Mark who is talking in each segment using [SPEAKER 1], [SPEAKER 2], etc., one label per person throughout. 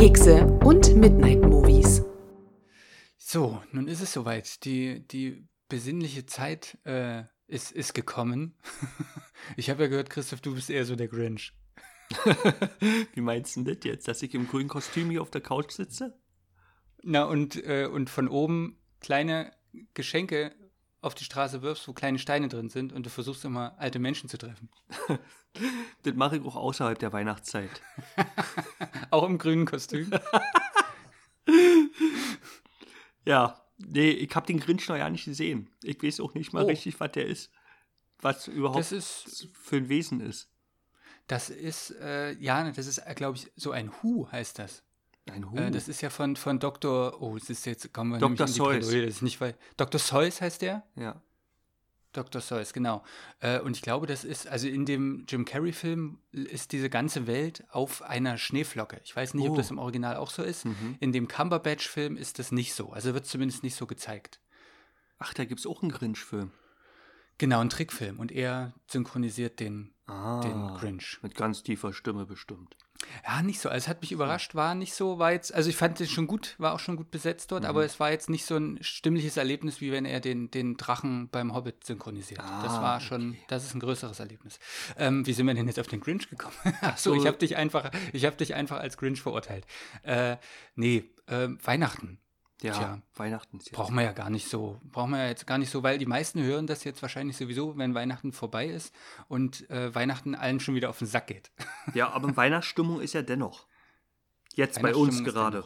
[SPEAKER 1] Kekse und Midnight Movies.
[SPEAKER 2] So, nun ist es soweit. Die, die besinnliche Zeit äh, ist, ist gekommen. ich habe ja gehört, Christoph, du bist eher so der Grinch.
[SPEAKER 3] Wie meinst du das jetzt, dass ich im grünen Kostüm hier auf der Couch sitze?
[SPEAKER 2] Na, und, äh, und von oben kleine Geschenke auf die Straße wirfst, wo kleine Steine drin sind und du versuchst immer alte Menschen zu treffen.
[SPEAKER 3] das mache ich auch außerhalb der Weihnachtszeit.
[SPEAKER 2] auch im grünen Kostüm.
[SPEAKER 3] ja, nee, ich habe den Grinch noch ja nicht gesehen. Ich weiß auch nicht mal
[SPEAKER 2] Oh.
[SPEAKER 3] richtig, was der ist. Was überhaupt
[SPEAKER 2] ist,
[SPEAKER 3] für ein Wesen ist.
[SPEAKER 2] das ist, äh, ja, das ist, glaube ich, so ein Hu heißt das.
[SPEAKER 3] Ein Hu.
[SPEAKER 2] Äh, das ist ja von, von Dr. Oh, es ist jetzt, kommen wir
[SPEAKER 3] Dr.
[SPEAKER 2] nämlich in die
[SPEAKER 3] Seuss.
[SPEAKER 2] Das ist nicht, weil, Dr. Seuss heißt der?
[SPEAKER 3] ja.
[SPEAKER 2] Dr. Seuss, genau. Äh, und ich glaube, das ist, also in dem Jim Carrey-Film ist diese ganze Welt auf einer Schneeflocke. Ich weiß nicht, ob
[SPEAKER 3] Oh.
[SPEAKER 2] das im Original auch so ist.
[SPEAKER 3] Mhm.
[SPEAKER 2] In dem Cumberbatch-Film ist das nicht so. Also wird zumindest nicht so gezeigt.
[SPEAKER 3] Ach, da gibt es auch einen Grinch-Film.
[SPEAKER 2] Genau, ein Trickfilm. Und er synchronisiert den,
[SPEAKER 3] Ah,
[SPEAKER 2] den Grinch.
[SPEAKER 3] Mit ganz tiefer Stimme bestimmt.
[SPEAKER 2] Ja, nicht so. Also es hat mich überrascht, war nicht so, war jetzt, also ich fand es schon gut, war auch schon gut besetzt dort,
[SPEAKER 3] Mhm.
[SPEAKER 2] aber es war jetzt nicht so ein stimmliches Erlebnis, wie wenn er den, den Drachen beim Hobbit synchronisiert. das
[SPEAKER 3] Ah,
[SPEAKER 2] war schon,
[SPEAKER 3] okay.
[SPEAKER 2] das ist ein größeres Erlebnis. Ähm, wie sind wir denn jetzt auf den Grinch gekommen? Ach so, ich
[SPEAKER 3] So.
[SPEAKER 2] habe dich einfach, ich habe dich einfach als Grinch verurteilt. Äh, nee, ähm, Weihnachten.
[SPEAKER 3] Ja,
[SPEAKER 2] Tja.
[SPEAKER 3] Weihnachten ist jetzt.
[SPEAKER 2] Brauchen wir ja gar nicht so, brauchen wir ja jetzt gar nicht so, weil die meisten hören das jetzt wahrscheinlich sowieso, wenn Weihnachten vorbei ist und äh, Weihnachten allen schon wieder auf den Sack geht.
[SPEAKER 3] Ja, aber Weihnachtsstimmung ist ja dennoch. Jetzt bei uns gerade.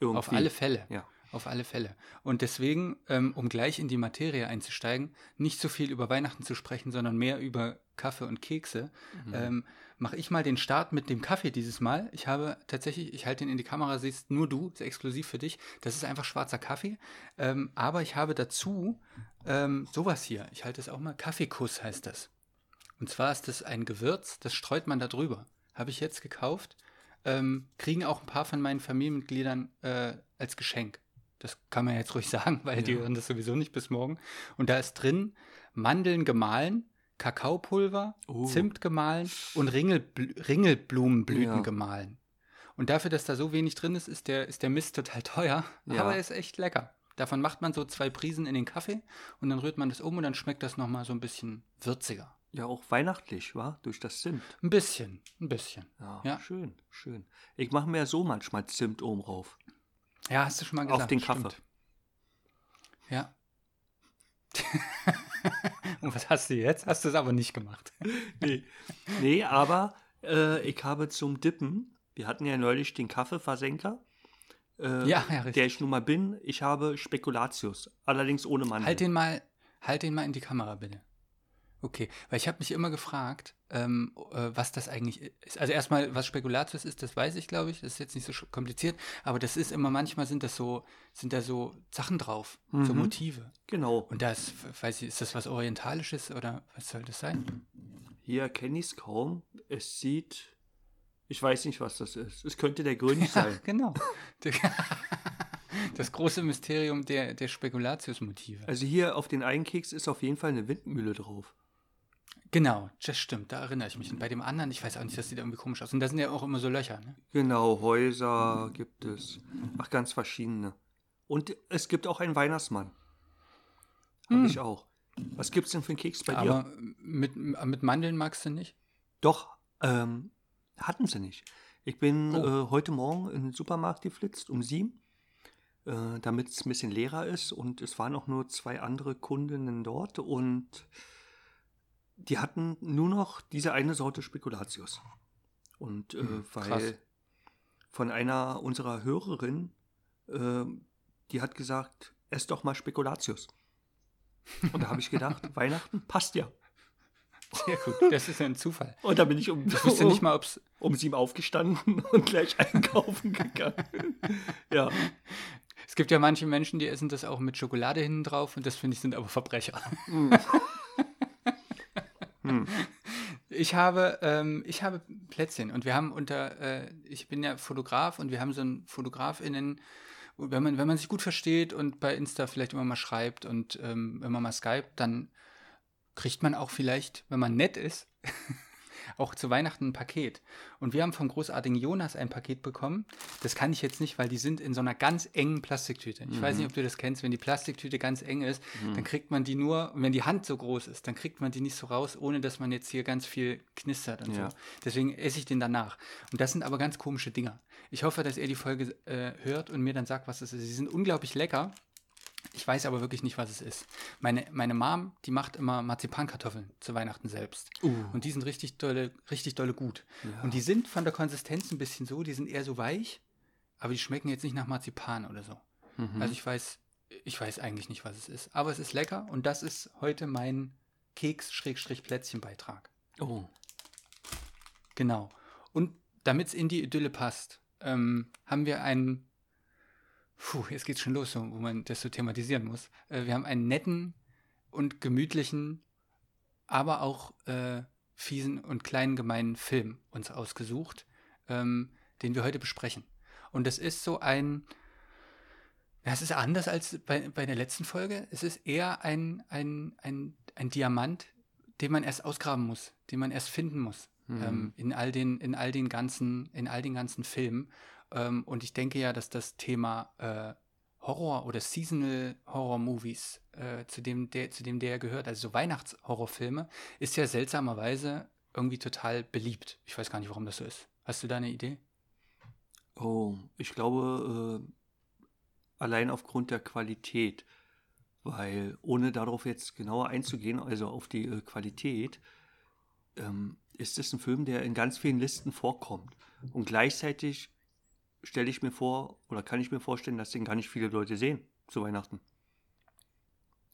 [SPEAKER 2] Auf alle Fälle.
[SPEAKER 3] Ja.
[SPEAKER 2] Auf alle Fälle. Und deswegen, ähm, um gleich in die Materie einzusteigen, nicht so viel über Weihnachten zu sprechen, sondern mehr über Kaffee und Kekse,
[SPEAKER 3] Mhm.
[SPEAKER 2] ähm, mache ich mal den Start mit dem Kaffee dieses Mal. Ich habe tatsächlich, ich halte ihn in die Kamera, siehst nur du, ist exklusiv für dich. Das ist einfach schwarzer Kaffee. Ähm, aber ich habe dazu ähm, sowas hier. Ich halte es auch mal. Kaffeekuss heißt das. Und zwar ist das ein Gewürz, das streut man da drüber. Habe ich jetzt gekauft. Ähm, kriegen auch ein paar von meinen Familienmitgliedern äh, als Geschenk. Das kann man jetzt ruhig sagen, weil die
[SPEAKER 3] Ja.
[SPEAKER 2] hören das sowieso nicht bis morgen. Und da ist drin Mandeln gemahlen, Kakaopulver,
[SPEAKER 3] Oh.
[SPEAKER 2] Zimt gemahlen und Ringelbl Ringelblumenblüten
[SPEAKER 3] Ja.
[SPEAKER 2] gemahlen. Und dafür, dass da so wenig drin ist, ist der, ist der Mist total teuer.
[SPEAKER 3] Ja.
[SPEAKER 2] Aber er ist echt lecker. Davon macht man so zwei Prisen in den Kaffee und dann rührt man das um und dann schmeckt das nochmal so ein bisschen würziger.
[SPEAKER 3] Ja, auch weihnachtlich, war Durch das Zimt.
[SPEAKER 2] Ein bisschen, ein bisschen.
[SPEAKER 3] Ja,
[SPEAKER 2] Ja.
[SPEAKER 3] schön, schön. Ich mache mir so manchmal Zimt oben rauf.
[SPEAKER 2] Ja, hast du schon mal
[SPEAKER 3] Auf
[SPEAKER 2] gesagt.
[SPEAKER 3] den Kaffee.
[SPEAKER 2] stimmt. Ja. Und was hast du jetzt? Hast du es aber nicht gemacht.
[SPEAKER 3] Nee, nee aber äh, ich habe zum Dippen, wir hatten ja neulich den Kaffeeversenker, äh,
[SPEAKER 2] Ja, ja, richtig.
[SPEAKER 3] der ich nun mal bin. Ich habe Spekulatius, allerdings ohne Mandeln.
[SPEAKER 2] Halt den mal, halt den mal in die Kamera, bitte. Okay, weil ich habe mich immer gefragt, ähm, äh, was das eigentlich ist. Also erstmal, was Spekulatius ist, das weiß ich, glaube ich. Das ist jetzt nicht so kompliziert, aber das ist immer, manchmal sind das so, sind da so Sachen drauf, so
[SPEAKER 3] Mhm.
[SPEAKER 2] Motive.
[SPEAKER 3] Genau.
[SPEAKER 2] Und das, weiß ich, ist das was Orientalisches oder was soll das sein?
[SPEAKER 3] Hier kenne ich es kaum. Es sieht. Ich weiß nicht, was das ist. Es könnte der Grünch
[SPEAKER 2] Ja,
[SPEAKER 3] sein.
[SPEAKER 2] genau. Das große Mysterium der, der Spekulatius-Motive.
[SPEAKER 3] Also hier auf den einen Keks ist auf jeden Fall eine Windmühle drauf.
[SPEAKER 2] Genau, das stimmt, da erinnere ich mich. Und bei dem anderen, ich weiß auch nicht, das sieht irgendwie komisch aus. Und da sind ja auch immer so Löcher, ne?
[SPEAKER 3] Genau, Häuser gibt es. Ach, ganz verschiedene. Und es gibt auch einen Weihnachtsmann. Habe
[SPEAKER 2] Hm.
[SPEAKER 3] ich auch. Was gibt's denn für einen Keks bei dir?
[SPEAKER 2] Aber mit, mit Mandeln magst du nicht?
[SPEAKER 3] Doch, ähm, hatten sie nicht. Ich bin
[SPEAKER 2] Oh.
[SPEAKER 3] äh, heute Morgen in den Supermarkt geflitzt um sieben, äh, damit es ein bisschen leerer ist. Und es waren auch nur zwei andere Kundinnen dort und die hatten nur noch diese eine Sorte Spekulatius. Und äh,
[SPEAKER 2] Hm,
[SPEAKER 3] weil
[SPEAKER 2] krass.
[SPEAKER 3] von einer unserer Hörerinnen, äh, die hat gesagt, ess doch mal Spekulatius. Und da habe ich gedacht, Weihnachten passt ja.
[SPEAKER 2] Sehr gut, das ist ja ein Zufall.
[SPEAKER 3] Und da bin ich um,
[SPEAKER 2] Ich wüsste nicht mal, ob es.
[SPEAKER 3] um sieben aufgestanden und gleich einkaufen gegangen. ja.
[SPEAKER 2] Es gibt ja manche Menschen, die essen das auch mit Schokolade hinten drauf und das finde ich sind aber Verbrecher.
[SPEAKER 3] Hm.
[SPEAKER 2] Ich habe, ähm, ich habe Plätzchen und wir haben unter, äh, ich bin ja Fotograf und wir haben so einen FotografInnen, wenn man, wenn man sich gut versteht und bei Insta vielleicht immer mal schreibt und ähm, man mal Skype, dann kriegt man auch vielleicht, wenn man nett ist, auch zu Weihnachten ein Paket. Und wir haben vom großartigen Jonas ein Paket bekommen. Das kann ich jetzt nicht, weil die sind in so einer ganz engen Plastiktüte. Ich mhm. weiß nicht, ob du das kennst. Wenn die Plastiktüte ganz eng ist, mhm. dann kriegt man die nur, und wenn die Hand so groß ist, dann kriegt man die nicht so raus, ohne dass man jetzt hier ganz viel knistert und ja. so. Deswegen esse ich den danach. Und das sind aber ganz komische Dinger. Ich hoffe, dass er die Folge äh, hört und mir dann sagt, was das ist. Sie sind unglaublich lecker. Ich weiß aber wirklich nicht, was es ist. Meine, meine Mom, die macht immer Marzipankartoffeln zu Weihnachten selbst. Uh. Und die sind richtig dolle, richtig dolle gut. Ja. Und die sind von der Konsistenz ein bisschen so, die sind eher so weich, aber die schmecken jetzt nicht nach Marzipan oder so. Mhm. Also ich weiß, ich weiß eigentlich nicht, was es ist. Aber es ist lecker und das ist heute mein Keks-Plätzchen-Beitrag. Oh. Genau. Und damit es in die Idylle passt, ähm, haben wir einen Puh, jetzt geht's schon los, wo man das so thematisieren muss. Äh, wir haben einen netten und gemütlichen, aber auch äh, fiesen und kleinen gemeinen Film uns ausgesucht, ähm, den wir heute besprechen. Und das ist so ein, das ist anders als bei, bei der letzten Folge. Es ist eher ein, ein, ein, ein Diamant, den man erst ausgraben muss, den man erst finden muss. Mhm. Ähm, in all den, in all den ganzen, in all den ganzen Filmen. Ähm, und ich denke ja, dass das Thema äh, Horror oder Seasonal Horror Movies, äh, zu, dem der, zu dem der gehört, also so Weihnachtshorrorfilme, ist ja seltsamerweise irgendwie total beliebt. Ich weiß gar nicht, warum das so ist. Hast du da eine Idee?
[SPEAKER 3] Oh, ich glaube, äh, allein aufgrund der Qualität, weil ohne darauf jetzt genauer einzugehen, also auf die äh, Qualität, ähm, ist es ein Film, der in ganz vielen Listen vorkommt. Und gleichzeitig stelle ich mir vor, oder kann ich mir vorstellen, dass den gar nicht viele Leute sehen zu Weihnachten.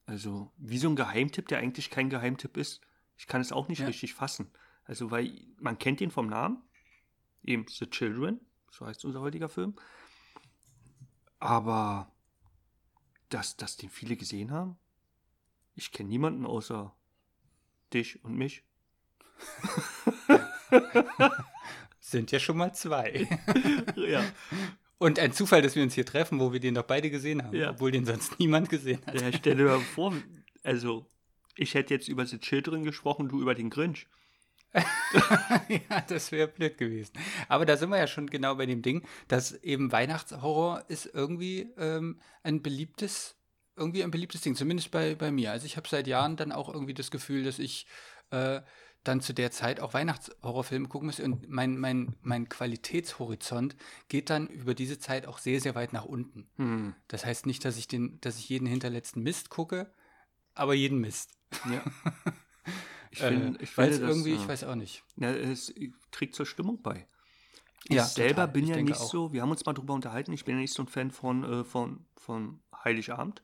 [SPEAKER 3] Also, wie so ein Geheimtipp, der eigentlich kein Geheimtipp ist. Ich kann es auch nicht ja. richtig fassen. Also, weil man kennt ihn vom Namen, eben The Children, so heißt unser heutiger Film. Aber, dass, dass den viele gesehen haben, ich kenne niemanden außer dich und mich.
[SPEAKER 2] Sind ja schon mal zwei. ja. Und ein Zufall, dass wir uns hier treffen, wo wir den doch beide gesehen haben, ja. obwohl den sonst niemand gesehen hat.
[SPEAKER 3] Ja, stell dir mal vor, also ich hätte jetzt über The Children gesprochen, du über den Grinch.
[SPEAKER 2] ja, das wäre blöd gewesen. Aber da sind wir ja schon genau bei dem Ding, dass eben Weihnachtshorror ist irgendwie ähm, ein beliebtes, irgendwie ein beliebtes Ding, zumindest bei, bei mir. Also ich habe seit Jahren dann auch irgendwie das Gefühl, dass ich äh, dann zu der Zeit auch Weihnachtshorrorfilme gucken muss. Und mein, mein, mein Qualitätshorizont geht dann über diese Zeit auch sehr, sehr weit nach unten. Hm. Das heißt nicht, dass ich, den, dass ich jeden hinterletzten Mist gucke, aber jeden Mist. Ja.
[SPEAKER 3] Ich, find, äh, ich finde das, irgendwie, ich weiß auch nicht. Ja, es trägt zur Stimmung bei. Ich ja, selber total. bin ich ja nicht auch. so, wir haben uns mal drüber unterhalten, ich bin ja nicht so ein Fan von, äh, von, von Heiligabend.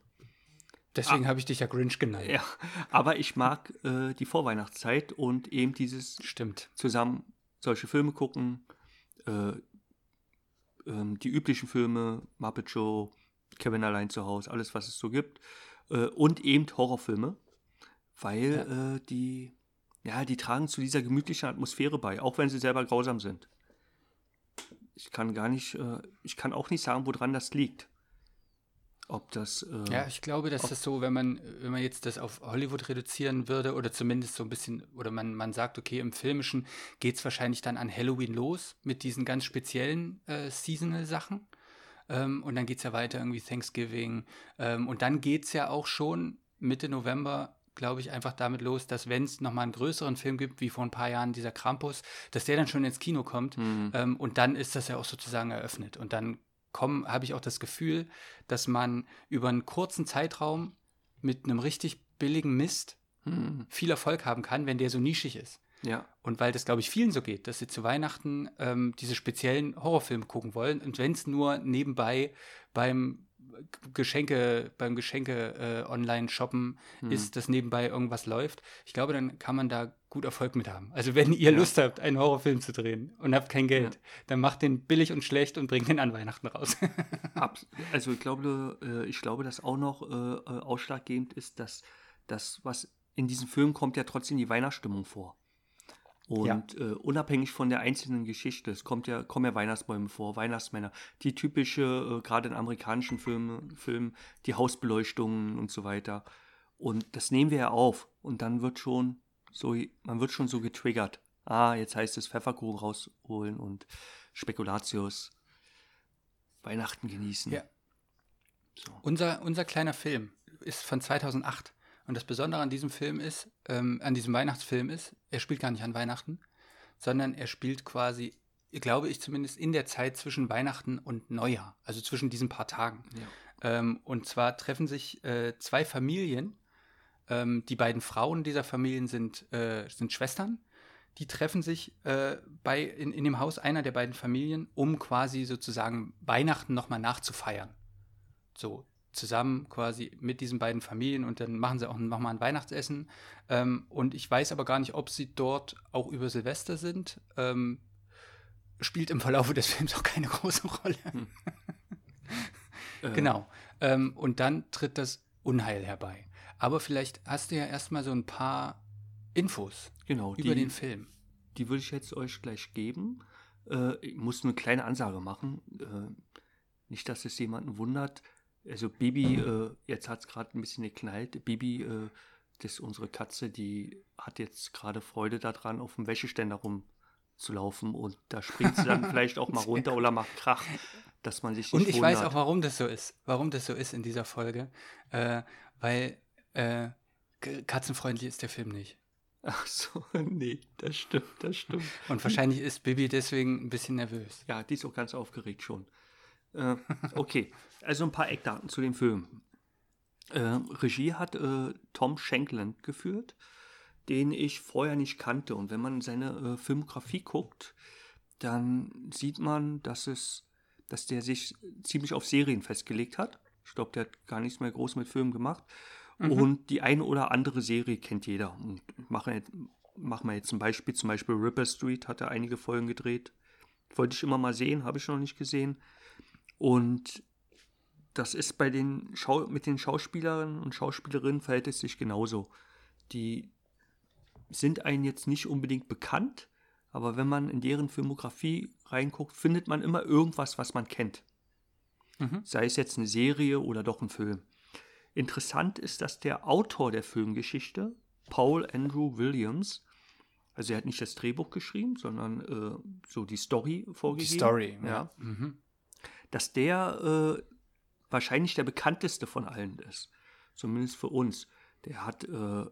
[SPEAKER 2] Deswegen ah, habe ich dich ja Grinch genannt.
[SPEAKER 3] Ja, aber ich mag äh, die Vorweihnachtszeit und eben dieses
[SPEAKER 2] Stimmt.
[SPEAKER 3] zusammen solche Filme gucken, äh, äh, die üblichen Filme, Muppet Show, Kevin allein zu Hause, alles was es so gibt äh, und eben Horrorfilme, weil ja. Äh, die ja, die tragen zu dieser gemütlichen Atmosphäre bei, auch wenn sie selber grausam sind. Ich kann gar nicht, äh, ich kann auch nicht sagen, woran das liegt ob das.
[SPEAKER 2] Äh, ja, ich glaube, dass das so, wenn man, wenn man jetzt das auf Hollywood reduzieren würde oder zumindest so ein bisschen, oder man, man sagt, okay, im Filmischen geht es wahrscheinlich dann an Halloween los mit diesen ganz speziellen äh, Seasonal-Sachen. Ähm, und dann geht es ja weiter irgendwie Thanksgiving. Ähm, und dann geht es ja auch schon Mitte November glaube ich, einfach damit los, dass wenn es nochmal einen größeren Film gibt, wie vor ein paar Jahren dieser Krampus, dass der dann schon ins Kino kommt mhm. ähm, und dann ist das ja auch sozusagen eröffnet und dann kommen, habe ich auch das Gefühl, dass man über einen kurzen Zeitraum mit einem richtig billigen Mist hm. viel Erfolg haben kann, wenn der so nischig ist.
[SPEAKER 3] Ja.
[SPEAKER 2] Und weil das, glaube ich, vielen so geht, dass sie zu Weihnachten ähm, diese speziellen Horrorfilme gucken wollen und wenn es nur nebenbei beim Geschenke, beim Geschenke äh, online shoppen hm. ist, dass nebenbei irgendwas läuft. Ich glaube, dann kann man da gut Erfolg mit haben. Also wenn ihr ja. Lust habt, einen Horrorfilm zu drehen und habt kein Geld, ja. dann macht den billig und schlecht und bringt den an Weihnachten raus.
[SPEAKER 3] also ich glaube, äh, ich glaube, dass auch noch äh, ausschlaggebend ist, dass das, was in diesem Film kommt, ja trotzdem die Weihnachtsstimmung vor. Und ja. äh, unabhängig von der einzelnen Geschichte, es kommt ja, kommen ja Weihnachtsbäume vor, Weihnachtsmänner, die typische, äh, gerade in amerikanischen Filmen, Filmen, die Hausbeleuchtungen und so weiter. Und das nehmen wir ja auf. Und dann wird schon so, man wird schon so getriggert Ah, jetzt heißt es Pfefferkuchen rausholen und Spekulatius Weihnachten genießen.
[SPEAKER 2] Ja.
[SPEAKER 3] So.
[SPEAKER 2] Unser, unser kleiner Film ist von 2008. Und das Besondere an diesem Film ist, ähm, an diesem Weihnachtsfilm ist, er spielt gar nicht an Weihnachten, sondern er spielt quasi, glaube ich zumindest, in der Zeit zwischen Weihnachten und Neujahr, also zwischen diesen paar Tagen.
[SPEAKER 3] Ja.
[SPEAKER 2] Ähm, und zwar treffen sich äh, zwei Familien. Ähm, die beiden Frauen dieser Familien sind, äh, sind Schwestern. Die treffen sich äh, bei, in, in dem Haus einer der beiden Familien, um quasi sozusagen Weihnachten nochmal nachzufeiern. So zusammen quasi mit diesen beiden Familien und dann machen sie auch nochmal ein Weihnachtsessen. Ähm, und ich weiß aber gar nicht, ob sie dort auch über Silvester sind. Ähm, spielt im Verlauf des Films auch keine große Rolle.
[SPEAKER 3] Hm.
[SPEAKER 2] Genau. Ähm, und dann tritt das Unheil herbei. Aber vielleicht hast du ja erstmal so ein paar Infos
[SPEAKER 3] Genau,
[SPEAKER 2] über
[SPEAKER 3] die,
[SPEAKER 2] den Film.
[SPEAKER 3] die würde ich jetzt euch gleich geben. Äh, ich muss eine kleine Ansage machen. Äh, nicht, dass es jemanden wundert. Also Bibi, äh, jetzt hat es gerade ein bisschen geknallt. Bibi, äh, das ist unsere Katze, die hat jetzt gerade Freude daran, auf dem Wäscheständer rumzulaufen und da springt sie dann vielleicht auch mal runter oder macht Krach, dass man sich nicht
[SPEAKER 2] Und ich weiß
[SPEAKER 3] wundert.
[SPEAKER 2] auch, warum das so ist. Warum das so ist in dieser Folge. Äh, weil äh, katzenfreundlich ist der Film nicht.
[SPEAKER 3] Ach so, nee, das stimmt, das stimmt.
[SPEAKER 2] Und wahrscheinlich ist Bibi deswegen ein bisschen nervös.
[SPEAKER 3] Ja, die ist auch ganz aufgeregt schon. Äh, okay, also ein paar Eckdaten zu dem Film. Äh, Regie hat äh, Tom Shankland geführt, den ich vorher nicht kannte. Und wenn man seine äh, Filmografie guckt, dann sieht man, dass es, dass der sich ziemlich auf Serien festgelegt hat. Ich glaube, der hat gar nichts mehr groß mit Filmen gemacht. Und die eine oder andere Serie kennt jeder. Und machen machen wir jetzt ein Beispiel, zum Beispiel Ripper Street hat er einige Folgen gedreht. Wollte ich immer mal sehen, habe ich noch nicht gesehen. Und das ist bei den Schau mit den Schauspielerinnen und Schauspielerinnen verhält es sich genauso. Die sind einem jetzt nicht unbedingt bekannt, aber wenn man in deren Filmografie reinguckt, findet man immer irgendwas, was man kennt.
[SPEAKER 2] Mhm.
[SPEAKER 3] Sei es jetzt eine Serie oder doch ein Film. Interessant ist, dass der Autor der Filmgeschichte, Paul Andrew Williams, also er hat nicht das Drehbuch geschrieben, sondern äh, so die Story vorgegeben.
[SPEAKER 2] Die Story,
[SPEAKER 3] ja.
[SPEAKER 2] ja. Mhm.
[SPEAKER 3] Dass der äh, wahrscheinlich der bekannteste von allen ist. Zumindest für uns. Der hat äh,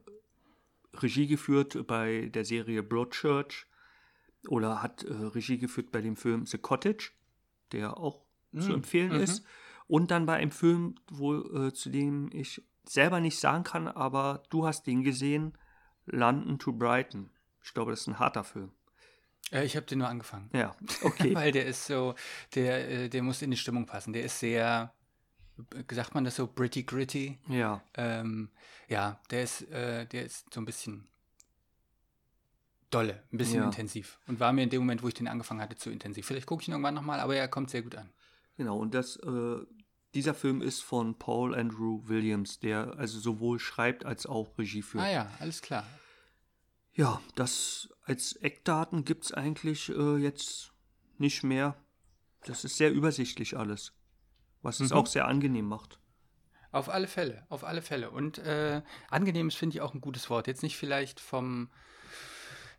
[SPEAKER 3] Regie geführt bei der Serie Broadchurch oder hat äh, Regie geführt bei dem Film The Cottage, der auch zu
[SPEAKER 2] Mhm.
[SPEAKER 3] empfehlen
[SPEAKER 2] Mhm.
[SPEAKER 3] ist. Und dann bei einem Film, wo, äh, zu dem ich selber nicht sagen kann, aber du hast den gesehen, London to Brighton. Ich glaube, das ist ein harter Film.
[SPEAKER 2] Äh, ich habe den nur angefangen.
[SPEAKER 3] Ja, okay.
[SPEAKER 2] Weil der ist so, der, äh, der muss in die Stimmung passen. Der ist sehr, äh, sagt man das so, pretty gritty.
[SPEAKER 3] ja,
[SPEAKER 2] Ähm, ja, der ist, äh, der ist so ein bisschen dolle, ein bisschen
[SPEAKER 3] Ja.
[SPEAKER 2] intensiv. Und war mir in dem Moment, wo ich den angefangen hatte, zu intensiv. Vielleicht gucke ich ihn irgendwann nochmal, aber er kommt sehr gut an.
[SPEAKER 3] Genau, und das, äh, dieser Film ist von Paul Andrew Williams, der also sowohl schreibt als auch Regie führt.
[SPEAKER 2] Ah ja, alles klar.
[SPEAKER 3] Ja, das als Eckdaten gibt es eigentlich äh, jetzt nicht mehr. Das ist sehr übersichtlich alles, was es
[SPEAKER 2] Mhm.
[SPEAKER 3] auch sehr angenehm macht.
[SPEAKER 2] Auf alle Fälle, auf alle Fälle. Und äh, angenehm ist, finde ich, auch ein gutes Wort. Jetzt nicht vielleicht vom,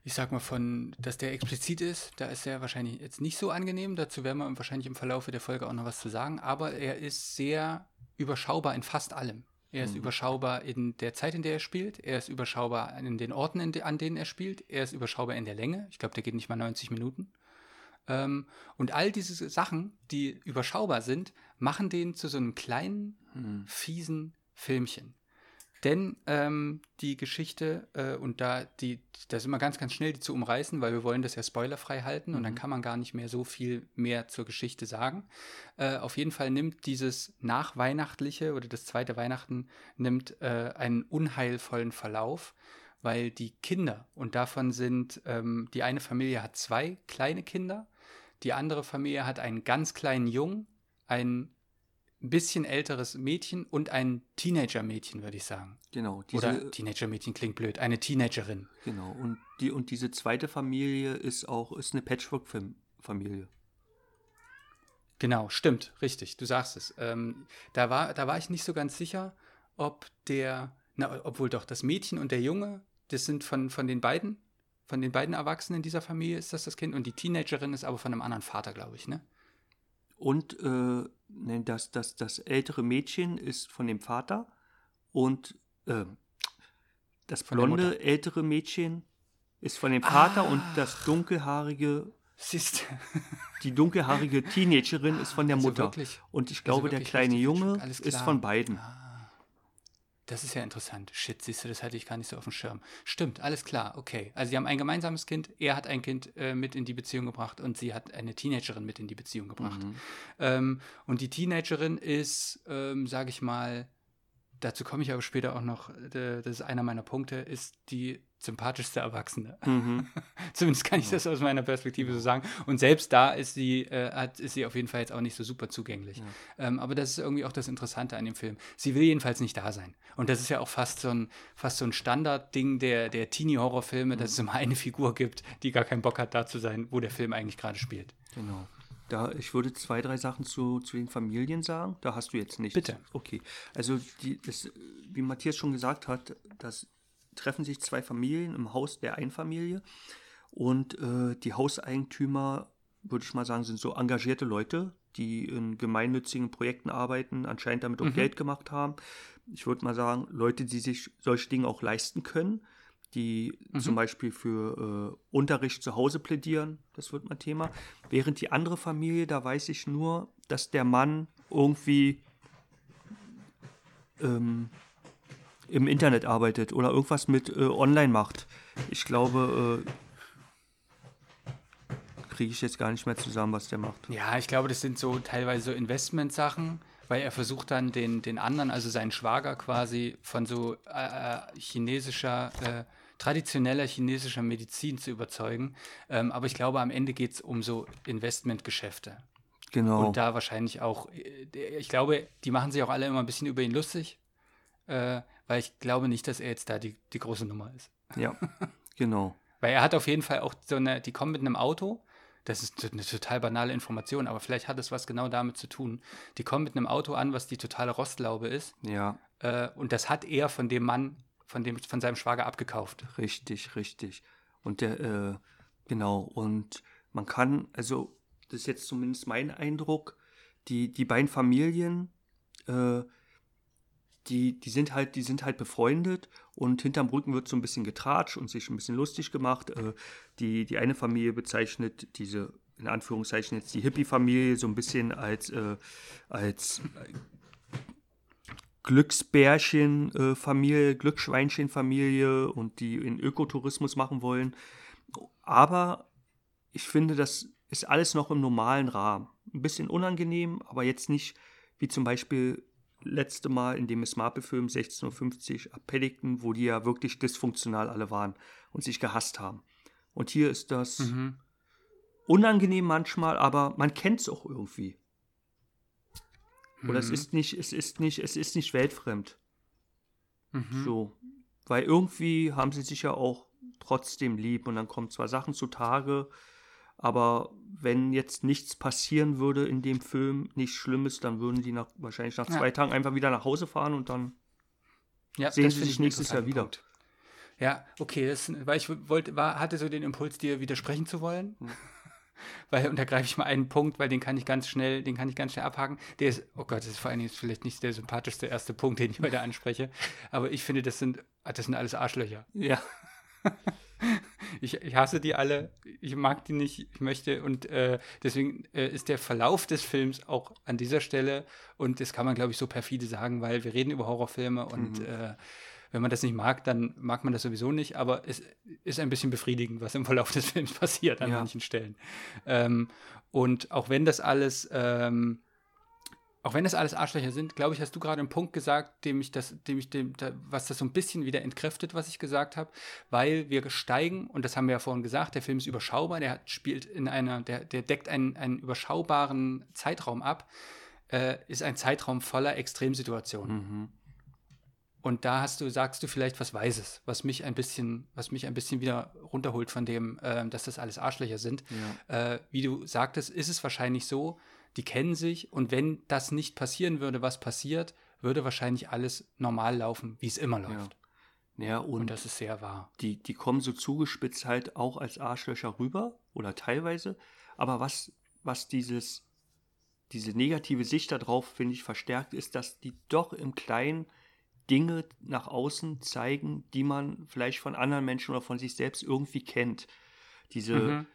[SPEAKER 2] ich sag mal, von, dass der explizit ist. Da ist er wahrscheinlich jetzt nicht so angenehm. Dazu werden wir wahrscheinlich im Verlauf der Folge auch noch was zu sagen. Aber er ist sehr überschaubar in fast allem. Er ist
[SPEAKER 3] Mhm.
[SPEAKER 2] überschaubar in der Zeit, in der er spielt. Er ist überschaubar in den Orten, an denen er spielt. Er ist überschaubar in der Länge. Ich glaube, der geht nicht mal 90 Minuten. Ähm, und all diese Sachen, die überschaubar sind, machen den zu so einem kleinen,
[SPEAKER 3] Hm.
[SPEAKER 2] fiesen Filmchen. Denn ähm, die Geschichte, äh, und da, die, da sind wir ganz, ganz schnell, die zu umreißen, weil wir wollen das ja spoilerfrei halten und dann
[SPEAKER 3] Mhm.
[SPEAKER 2] kann man gar nicht mehr so viel mehr zur Geschichte sagen. Äh, auf jeden Fall nimmt dieses Nachweihnachtliche oder das zweite Weihnachten nimmt äh, einen unheilvollen Verlauf, weil die Kinder, und davon sind, ähm, die eine Familie hat zwei kleine Kinder, die andere Familie hat einen ganz kleinen Jungen, ein bisschen älteres Mädchen und ein Teenager-Mädchen, würde ich sagen.
[SPEAKER 3] Genau, diese,
[SPEAKER 2] Oder Teenager-Mädchen klingt blöd, eine Teenagerin.
[SPEAKER 3] genau. Und, die, und diese zweite Familie ist auch ist eine Patchwork-Familie.
[SPEAKER 2] Genau, stimmt, richtig, du sagst es. Ähm, da, war, da war ich nicht so ganz sicher, ob der, na, obwohl doch, das Mädchen und der Junge, das sind von, von den beiden Von den beiden Erwachsenen in dieser Familie ist das das Kind und die Teenagerin ist aber von einem anderen Vater, glaube ich, ne?
[SPEAKER 3] Und äh, das, das, das ältere Mädchen ist von dem Vater und äh, das
[SPEAKER 2] der
[SPEAKER 3] blonde ältere Mädchen ist von dem Vater und
[SPEAKER 2] Ah.
[SPEAKER 3] das dunkelhaarige,
[SPEAKER 2] Siehst
[SPEAKER 3] die dunkelhaarige Teenagerin ist von der
[SPEAKER 2] Also
[SPEAKER 3] Mutter.
[SPEAKER 2] wirklich-
[SPEAKER 3] und ich glaube, der
[SPEAKER 2] wirklich
[SPEAKER 3] kleine Junge ist von beiden.
[SPEAKER 2] Das ist ja interessant. Shit, siehst du, das hatte ich gar nicht so auf dem Schirm. Stimmt, alles klar, okay. Also sie haben ein gemeinsames Kind, er hat ein Kind äh, mit in die Beziehung gebracht und sie hat eine Teenagerin mit in die Beziehung gebracht.
[SPEAKER 3] Mhm.
[SPEAKER 2] Ähm, und die Teenagerin ist, ähm, sage ich mal, dazu komme ich aber später auch noch, äh, das ist einer meiner Punkte, ist die sympathischste Erwachsene.
[SPEAKER 3] Mhm.
[SPEAKER 2] Zumindest kann ich das aus meiner Perspektive so sagen. Und selbst da ist sie, äh, hat, ist sie auf jeden Fall jetzt auch nicht so super zugänglich. Ähm, aber das ist irgendwie auch das Interessante an dem Film. Sie will jedenfalls nicht da sein. Und das ist ja auch fast so ein, fast so ein Standardding der, der Teenie-Horrorfilme, dass es immer eine Figur gibt, die gar keinen Bock hat, da zu sein, wo der Film eigentlich gerade spielt.
[SPEAKER 3] Genau. Da, ich würde zwei, drei Sachen zu, zu den Familien sagen. Da hast du jetzt nichts.
[SPEAKER 2] Bitte.
[SPEAKER 3] Okay. Also, die, das, wie Matthias schon gesagt hat, das treffen sich zwei Familien im Haus der Einfamilie. Und äh, die Hauseigentümer, würde ich mal sagen, sind so engagierte Leute, die in gemeinnützigen Projekten arbeiten, anscheinend damit auch Geld gemacht haben. Ich würde mal sagen, Leute, die sich solche Dinge auch leisten können, die zum Beispiel für äh, Unterricht zu Hause plädieren, das wird mein Thema. Während die andere Familie, da weiß ich nur, dass der Mann irgendwie ähm, im Internet arbeitet oder irgendwas mit äh, online macht. Ich glaube, äh, kriege ich jetzt gar nicht mehr zusammen, was der macht.
[SPEAKER 2] Ja, ich glaube, das sind so teilweise so Investmentsachen, weil er versucht dann den, den anderen, also seinen Schwager quasi von so äh, äh, chinesischer, äh, traditioneller chinesischer Medizin zu überzeugen. Ähm, aber ich glaube, am Ende geht es um so Investmentgeschäfte.
[SPEAKER 3] Genau.
[SPEAKER 2] Und da wahrscheinlich auch, äh, ich glaube, die machen sich auch alle immer ein bisschen über ihn lustig, äh, weil ich glaube nicht, dass er jetzt da die, die große Nummer ist.
[SPEAKER 3] ja, genau.
[SPEAKER 2] Weil er hat auf jeden Fall auch so eine, die kommen mit einem Auto. Das ist eine total banale Information, aber vielleicht hat es was genau damit zu tun. Die kommen mit einem Auto an, was die totale Rostlaube ist.
[SPEAKER 3] Ja,
[SPEAKER 2] Äh, und das hat er von dem Mann, von, dem, von seinem Schwager abgekauft.
[SPEAKER 3] richtig, richtig. Und der, äh, genau, und man kann, also, das ist jetzt zumindest mein Eindruck, die, die beiden Familien, äh, die, die sind halt, die sind halt befreundet und hinterm Rücken wird so ein bisschen getratscht und sich ein bisschen lustig gemacht. Äh, die, die eine Familie bezeichnet diese, in Anführungszeichen jetzt die Hippie-Familie so ein bisschen als, äh, als Glücksbärchen-Familie, Glücksschweinchen-Familie und die in Ökotourismus machen wollen. Aber ich finde, das ist alles noch im normalen Rahmen. Ein bisschen unangenehm, aber jetzt nicht wie zum Beispiel letzte Mal in dem Smarte-Film 16.50 Uhr Appelligten, wo die ja wirklich dysfunktional alle waren und sich gehasst haben. Und hier ist das
[SPEAKER 2] Mhm.
[SPEAKER 3] unangenehm manchmal, aber man kennt es auch irgendwie. Oder es
[SPEAKER 2] Mhm.
[SPEAKER 3] ist nicht, es ist nicht, es ist nicht weltfremd.
[SPEAKER 2] Mhm.
[SPEAKER 3] So. Weil irgendwie haben sie sich ja auch trotzdem lieb und dann kommen zwar Sachen zutage, aber wenn jetzt nichts passieren würde in dem Film, nichts Schlimmes, dann würden die nach, wahrscheinlich nach
[SPEAKER 2] Ja.
[SPEAKER 3] zwei Tagen einfach wieder nach Hause fahren und dann
[SPEAKER 2] Ja,
[SPEAKER 3] Sehen Sie sich nächstes Jahr wieder.
[SPEAKER 2] Punkt. Ja, okay, das, weil ich wollte, war, hatte so den Impuls, dir widersprechen zu wollen.
[SPEAKER 3] Hm.
[SPEAKER 2] Weil, und da greife ich mal einen Punkt, weil den kann ich ganz schnell, den kann ich ganz schnell abhaken. Der ist, oh Gott, das ist vor allen Dingen vielleicht nicht der sympathischste erste Punkt, den ich heute anspreche. Aber ich finde, das sind, ah, das sind alles Arschlöcher.
[SPEAKER 3] ja,
[SPEAKER 2] Ich, ich hasse die alle, ich mag die nicht, ich möchte und äh, deswegen äh, ist der Verlauf des Films auch an dieser Stelle und das kann man, glaube ich, so perfide sagen, weil wir reden über Horrorfilme und äh, wenn man das nicht mag, dann mag man das sowieso nicht, aber es ist ein bisschen befriedigend, was im Verlauf des Films passiert an
[SPEAKER 3] Ja.
[SPEAKER 2] manchen Stellen. Ähm, und auch wenn das alles ähm, auch wenn das alles Arschlöcher sind, glaube ich, hast du gerade einen Punkt gesagt, dem ich das, dem ich dem, da, was das so ein bisschen wieder entkräftet, was ich gesagt habe, weil wir steigen, und das haben wir ja vorhin gesagt, der Film ist überschaubar, der hat, spielt in einer, der, der deckt einen, einen überschaubaren Zeitraum ab, äh, ist ein Zeitraum voller Extremsituationen.
[SPEAKER 3] mhm.
[SPEAKER 2] Und da hast du, sagst du vielleicht was Weises, was mich ein bisschen, was mich ein bisschen wieder runterholt von dem, ähm, dass das alles Arschlöcher sind. Äh, wie du sagtest, ist es wahrscheinlich so, die kennen sich und wenn das nicht passieren würde, was passiert, würde wahrscheinlich alles normal laufen, wie es immer läuft.
[SPEAKER 3] Ja, und,
[SPEAKER 2] Und das ist sehr wahr.
[SPEAKER 3] die, die kommen so zugespitzt halt auch als Arschlöcher rüber oder teilweise. Aber was, was dieses, diese negative Sicht darauf, finde ich, verstärkt, ist, dass die doch im Kleinen Dinge nach außen zeigen, die man vielleicht von anderen Menschen oder von sich selbst irgendwie kennt. Diese
[SPEAKER 2] Mhm.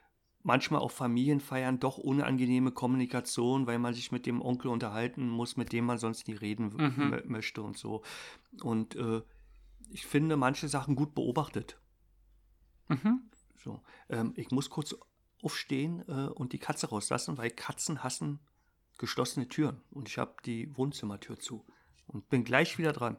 [SPEAKER 3] Manchmal auf Familienfeiern doch unangenehme Kommunikation, weil man sich mit dem Onkel unterhalten muss, mit dem man sonst nie reden
[SPEAKER 2] Mhm.
[SPEAKER 3] mö- möchte und so. Und äh, ich finde manche Sachen gut beobachtet.
[SPEAKER 2] Mhm.
[SPEAKER 3] So, ähm, ich muss kurz aufstehen äh, und die Katze rauslassen, weil Katzen hassen geschlossene Türen. Und ich habe die Wohnzimmertür zu. Und bin gleich wieder dran.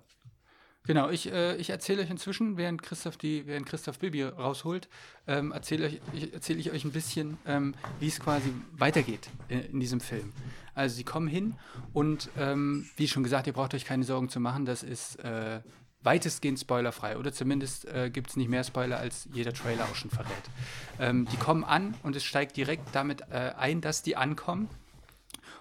[SPEAKER 2] Genau, ich, äh, ich erzähle euch inzwischen, während Christoph die, während Christoph Bibi rausholt, ähm, erzähle ich, erzähle ich euch ein bisschen, ähm, wie es quasi weitergeht in, in diesem Film. Also sie kommen hin und ähm, wie schon gesagt, ihr braucht euch keine Sorgen zu machen, das ist äh, weitestgehend spoilerfrei oder zumindest äh, gibt es nicht mehr Spoiler, als jeder Trailer auch schon verrät. Ähm, die kommen an und es steigt direkt damit äh, ein, dass die ankommen.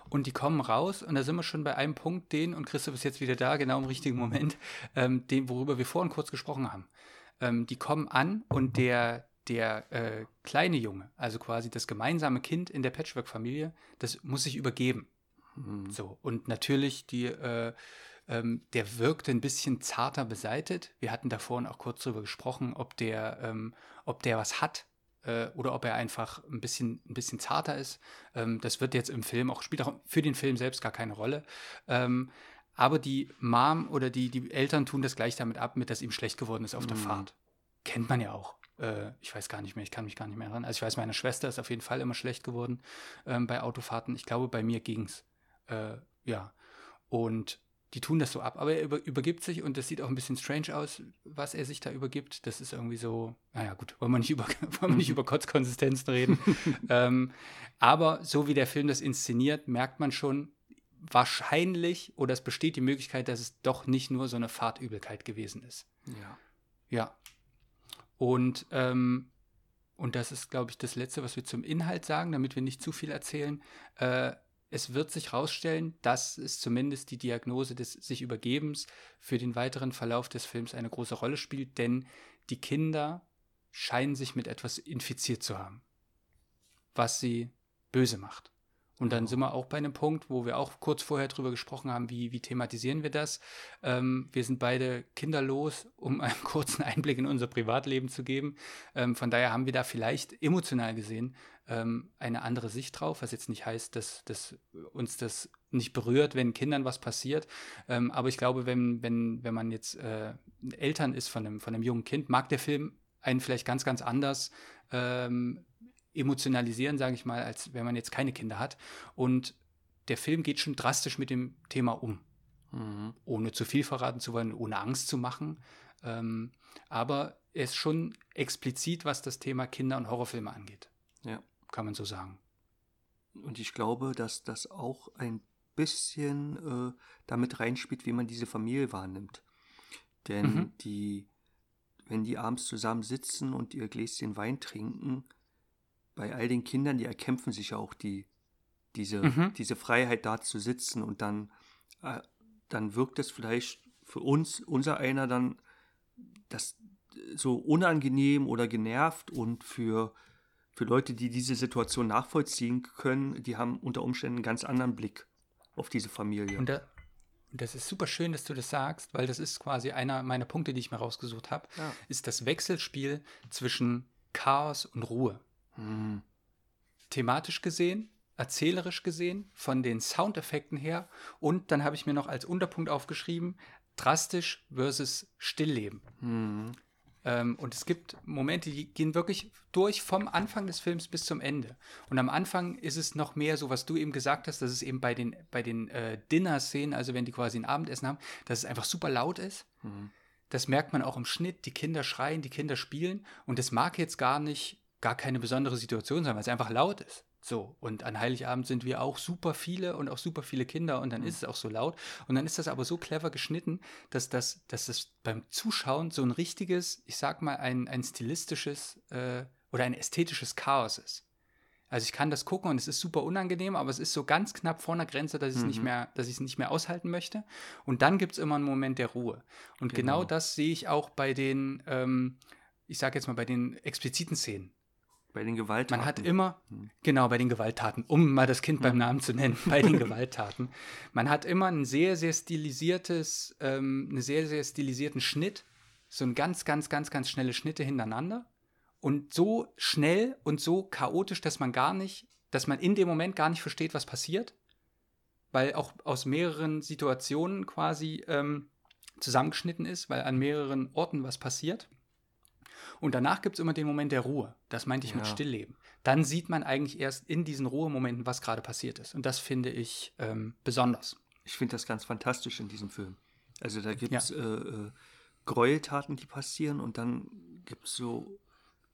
[SPEAKER 2] Und die kommen raus und da sind wir schon bei einem Punkt, den, und Christoph ist jetzt wieder da, genau im richtigen Moment, ähm, den, worüber wir vorhin kurz gesprochen haben. Ähm, die kommen an und der, der äh, kleine Junge, also quasi das gemeinsame Kind in der Patchwork-Familie, das muss sich übergeben. So, und natürlich die, äh, ähm, der wirkte ein bisschen zarter beseitet. Wir hatten da vorhin auch kurz drüber gesprochen, ob der, ähm, ob der was hat äh, oder ob er einfach ein bisschen, ein bisschen zarter ist. Ähm, das wird jetzt im Film auch, spielt auch für den Film selbst gar keine Rolle. Ähm, aber die Mom oder die, die Eltern tun das gleich damit ab, mit dass ihm schlecht geworden ist auf der
[SPEAKER 3] Mhm.
[SPEAKER 2] Fahrt. Kennt man ja auch. Äh, ich weiß gar nicht mehr, ich kann mich gar nicht mehr erinnern. Also ich weiß, meine Schwester ist auf jeden Fall immer schlecht geworden ähm, bei Autofahrten. Ich glaube, bei mir ging's. Äh, ja. Und die tun das so ab. Aber er über, übergibt sich und das sieht auch ein bisschen strange aus, was er sich da übergibt. Das ist irgendwie so, naja, gut, wollen wir nicht über, wollen wir nicht über Kotzkonsistenzen reden. ähm, aber so wie der Film das inszeniert, merkt man schon, wahrscheinlich oder es besteht die Möglichkeit, dass es doch nicht nur so eine Fahrtübelkeit gewesen ist.
[SPEAKER 3] Ja.
[SPEAKER 2] Ja. Und, ähm, und das ist, glaube ich, das Letzte, was wir zum Inhalt sagen, damit wir nicht zu viel erzählen. Äh, es wird sich herausstellen, dass es zumindest die Diagnose des sich Übergebens für den weiteren Verlauf des Films eine große Rolle spielt, denn die Kinder scheinen sich mit etwas infiziert zu haben, was sie böse macht. Und dann sind wir auch bei einem Punkt, wo wir auch kurz vorher drüber gesprochen haben, wie, wie thematisieren wir das. Ähm, wir sind beide kinderlos, um einen kurzen Einblick in unser Privatleben zu geben. Ähm, von daher haben wir da vielleicht emotional gesehen ähm, eine andere Sicht drauf, was jetzt nicht heißt, dass, dass uns das nicht berührt, wenn Kindern was passiert. Ähm, aber ich glaube, wenn, wenn, wenn man jetzt äh, Eltern ist von einem, von einem jungen Kind, mag der Film einen vielleicht ganz, ganz anders ähm, emotionalisieren, sage ich mal, als wenn man jetzt keine Kinder hat. Und der Film geht schon drastisch mit dem Thema um,
[SPEAKER 3] Mhm.
[SPEAKER 2] ohne zu viel verraten zu wollen, ohne Angst zu machen. Ähm, aber er ist schon explizit, was das Thema Kinder- und Horrorfilme angeht.
[SPEAKER 3] Ja.
[SPEAKER 2] Kann man so sagen.
[SPEAKER 3] Und ich glaube, dass das auch ein bisschen äh, damit reinspielt, wie man diese Familie wahrnimmt. Denn
[SPEAKER 2] Mhm.
[SPEAKER 3] die, wenn die abends zusammen sitzen und ihr Gläschen Wein trinken, bei all den Kindern, die erkämpfen sich ja auch die, diese,
[SPEAKER 2] Mhm.
[SPEAKER 3] diese Freiheit da zu sitzen und dann, äh, dann wirkt es vielleicht für uns, unser einer dann das so unangenehm oder genervt und für, für Leute, die diese Situation nachvollziehen können, die haben unter Umständen einen ganz anderen Blick auf diese Familie.
[SPEAKER 2] Und, da, das ist super schön, dass du das sagst, weil das ist quasi einer meiner Punkte, die ich mir rausgesucht habe,
[SPEAKER 3] Ja.
[SPEAKER 2] ist das Wechselspiel zwischen Chaos und Ruhe.
[SPEAKER 3] Hm.
[SPEAKER 2] thematisch gesehen, erzählerisch gesehen, von den Soundeffekten her und dann habe ich mir noch als Unterpunkt aufgeschrieben, drastisch versus Stillleben.
[SPEAKER 3] Hm.
[SPEAKER 2] Ähm, und es gibt Momente, die gehen wirklich durch vom Anfang des Films bis zum Ende. Und am Anfang ist es noch mehr so, was du eben gesagt hast, dass es eben bei den, bei den äh, Dinner-Szenen, also wenn die quasi ein Abendessen haben, dass es einfach super laut ist.
[SPEAKER 3] Hm.
[SPEAKER 2] Das merkt man auch im Schnitt. Die Kinder schreien, die Kinder spielen. Und das mag jetzt gar nicht, gar keine besondere Situation sein, weil es einfach laut ist. So, und an Heiligabend sind wir auch super viele und auch super viele Kinder und dann ist es auch so laut. Und dann ist das aber so clever geschnitten, dass das, dass das beim Zuschauen so ein richtiges, ich sag mal, ein, ein stilistisches äh, oder ein ästhetisches Chaos ist. Also ich kann das gucken und es ist super unangenehm, aber es ist so ganz knapp vor einer Grenze, dass ich es
[SPEAKER 3] Mhm.
[SPEAKER 2] nicht mehr, dass ich es nicht mehr aushalten möchte. Und dann gibt es immer einen Moment der Ruhe. Und genau,
[SPEAKER 3] Genau.
[SPEAKER 2] das sehe ich auch bei den, ähm, ich sage jetzt mal, bei den expliziten Szenen.
[SPEAKER 3] Bei den Gewalttaten.
[SPEAKER 2] Man hat immer,
[SPEAKER 3] Hm.
[SPEAKER 2] genau, bei den Gewalttaten, um mal das Kind beim
[SPEAKER 3] Hm.
[SPEAKER 2] Namen zu nennen, bei den Gewalttaten. Man hat immer ein sehr, sehr stilisiertes, ähm, einen sehr, sehr stilisierten Schnitt. So ein ganz, ganz, ganz, ganz schnelle Schnitte hintereinander. Und so schnell und so chaotisch, dass man gar nicht, dass man in dem Moment gar nicht versteht, was passiert. Weil auch aus mehreren Situationen quasi ähm, zusammengeschnitten ist, weil an mehreren Orten was passiert. Und danach gibt es immer den Moment der Ruhe. Das meinte ich mit
[SPEAKER 3] Ja.
[SPEAKER 2] Stillleben. Dann sieht man eigentlich erst in diesen Ruhemomenten, was gerade passiert ist. Und das finde ich ähm, besonders.
[SPEAKER 3] Ich finde das ganz fantastisch in diesem Film. Also da gibt es äh, äh, Gräueltaten, die passieren und dann gibt es so,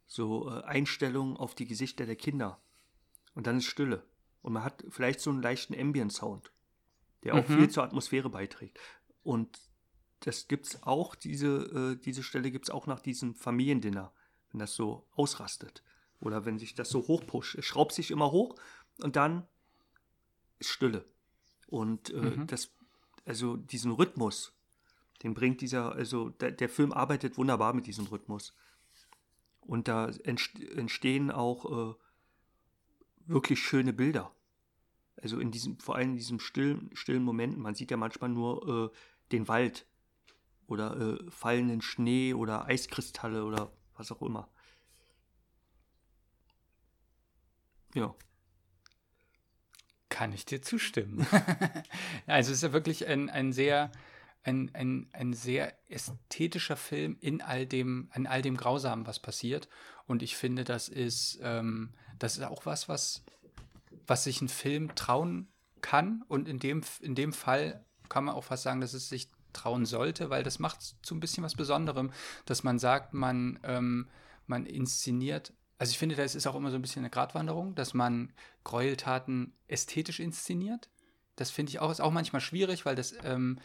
[SPEAKER 3] so äh, Einstellungen auf die Gesichter der Kinder. Und dann ist Stille. Und man hat vielleicht so einen leichten Ambient-Sound, der auch
[SPEAKER 2] Mhm.
[SPEAKER 3] viel zur Atmosphäre beiträgt. Und das gibt es auch, diese, äh, diese Stelle gibt es auch nach diesem Familiendinner, wenn das so ausrastet. Oder wenn sich das so hochpusht. Es schraubt sich immer hoch und dann ist Stille. Und äh,
[SPEAKER 2] Mhm.
[SPEAKER 3] das, also diesen Rhythmus, den bringt dieser, also der, der Film arbeitet wunderbar mit diesem Rhythmus. Und da entst entstehen auch äh, wirklich schöne Bilder. Also in diesem, vor allem in diesem stillen, stillen Momenten. Man sieht ja manchmal nur äh, den Wald oder äh, fallenden Schnee oder Eiskristalle oder was auch immer. Ja.
[SPEAKER 2] Kann ich dir zustimmen. also es ist ja wirklich ein, ein sehr, ein, ein, ein sehr ästhetischer Film in all dem, in all dem Grausamen, was passiert. Und ich finde, das ist, ähm, das ist auch was, was, was sich ein Film trauen kann. Und in dem, in dem Fall kann man auch fast sagen, dass es sich trauen sollte, weil das macht zu ein bisschen was Besonderem, dass man sagt, man, ähm, man inszeniert. Also ich finde, das ist auch immer so ein bisschen eine Gratwanderung, dass man Gräueltaten ästhetisch inszeniert. Das finde ich auch, ist auch manchmal schwierig, weil das, ähm,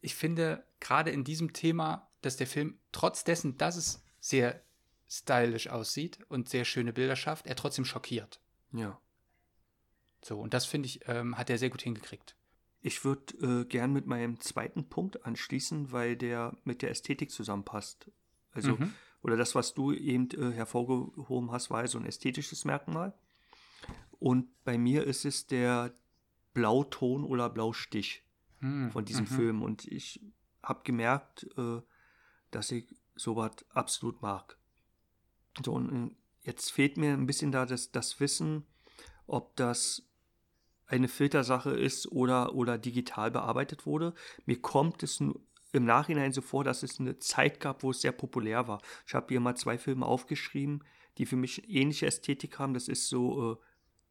[SPEAKER 2] ich finde, gerade in diesem Thema, dass der Film trotz dessen, dass es sehr stylisch aussieht und sehr schöne Bilder schafft, er trotzdem schockiert.
[SPEAKER 3] Ja.
[SPEAKER 2] So, und das finde ich, ähm, hat er sehr gut hingekriegt.
[SPEAKER 3] Ich würde äh, gern mit meinem zweiten Punkt anschließen, weil der mit der Ästhetik zusammenpasst. Also,
[SPEAKER 2] Mhm.
[SPEAKER 3] oder das, was du eben äh, hervorgehoben hast, war so ein ästhetisches Merkmal. Und bei mir ist es der Blauton oder Blaustich
[SPEAKER 2] Hm,
[SPEAKER 3] von diesem
[SPEAKER 2] mhm.
[SPEAKER 3] Film. Und ich habe gemerkt, äh, dass ich sowas absolut mag. So, und äh, jetzt fehlt mir ein bisschen da das, das Wissen, ob das eine Filtersache ist oder, oder digital bearbeitet wurde. Mir kommt es im Nachhinein so vor, dass es eine Zeit gab, wo es sehr populär war. Ich habe hier mal zwei Filme aufgeschrieben, die für mich ähnliche Ästhetik haben. Das ist so äh,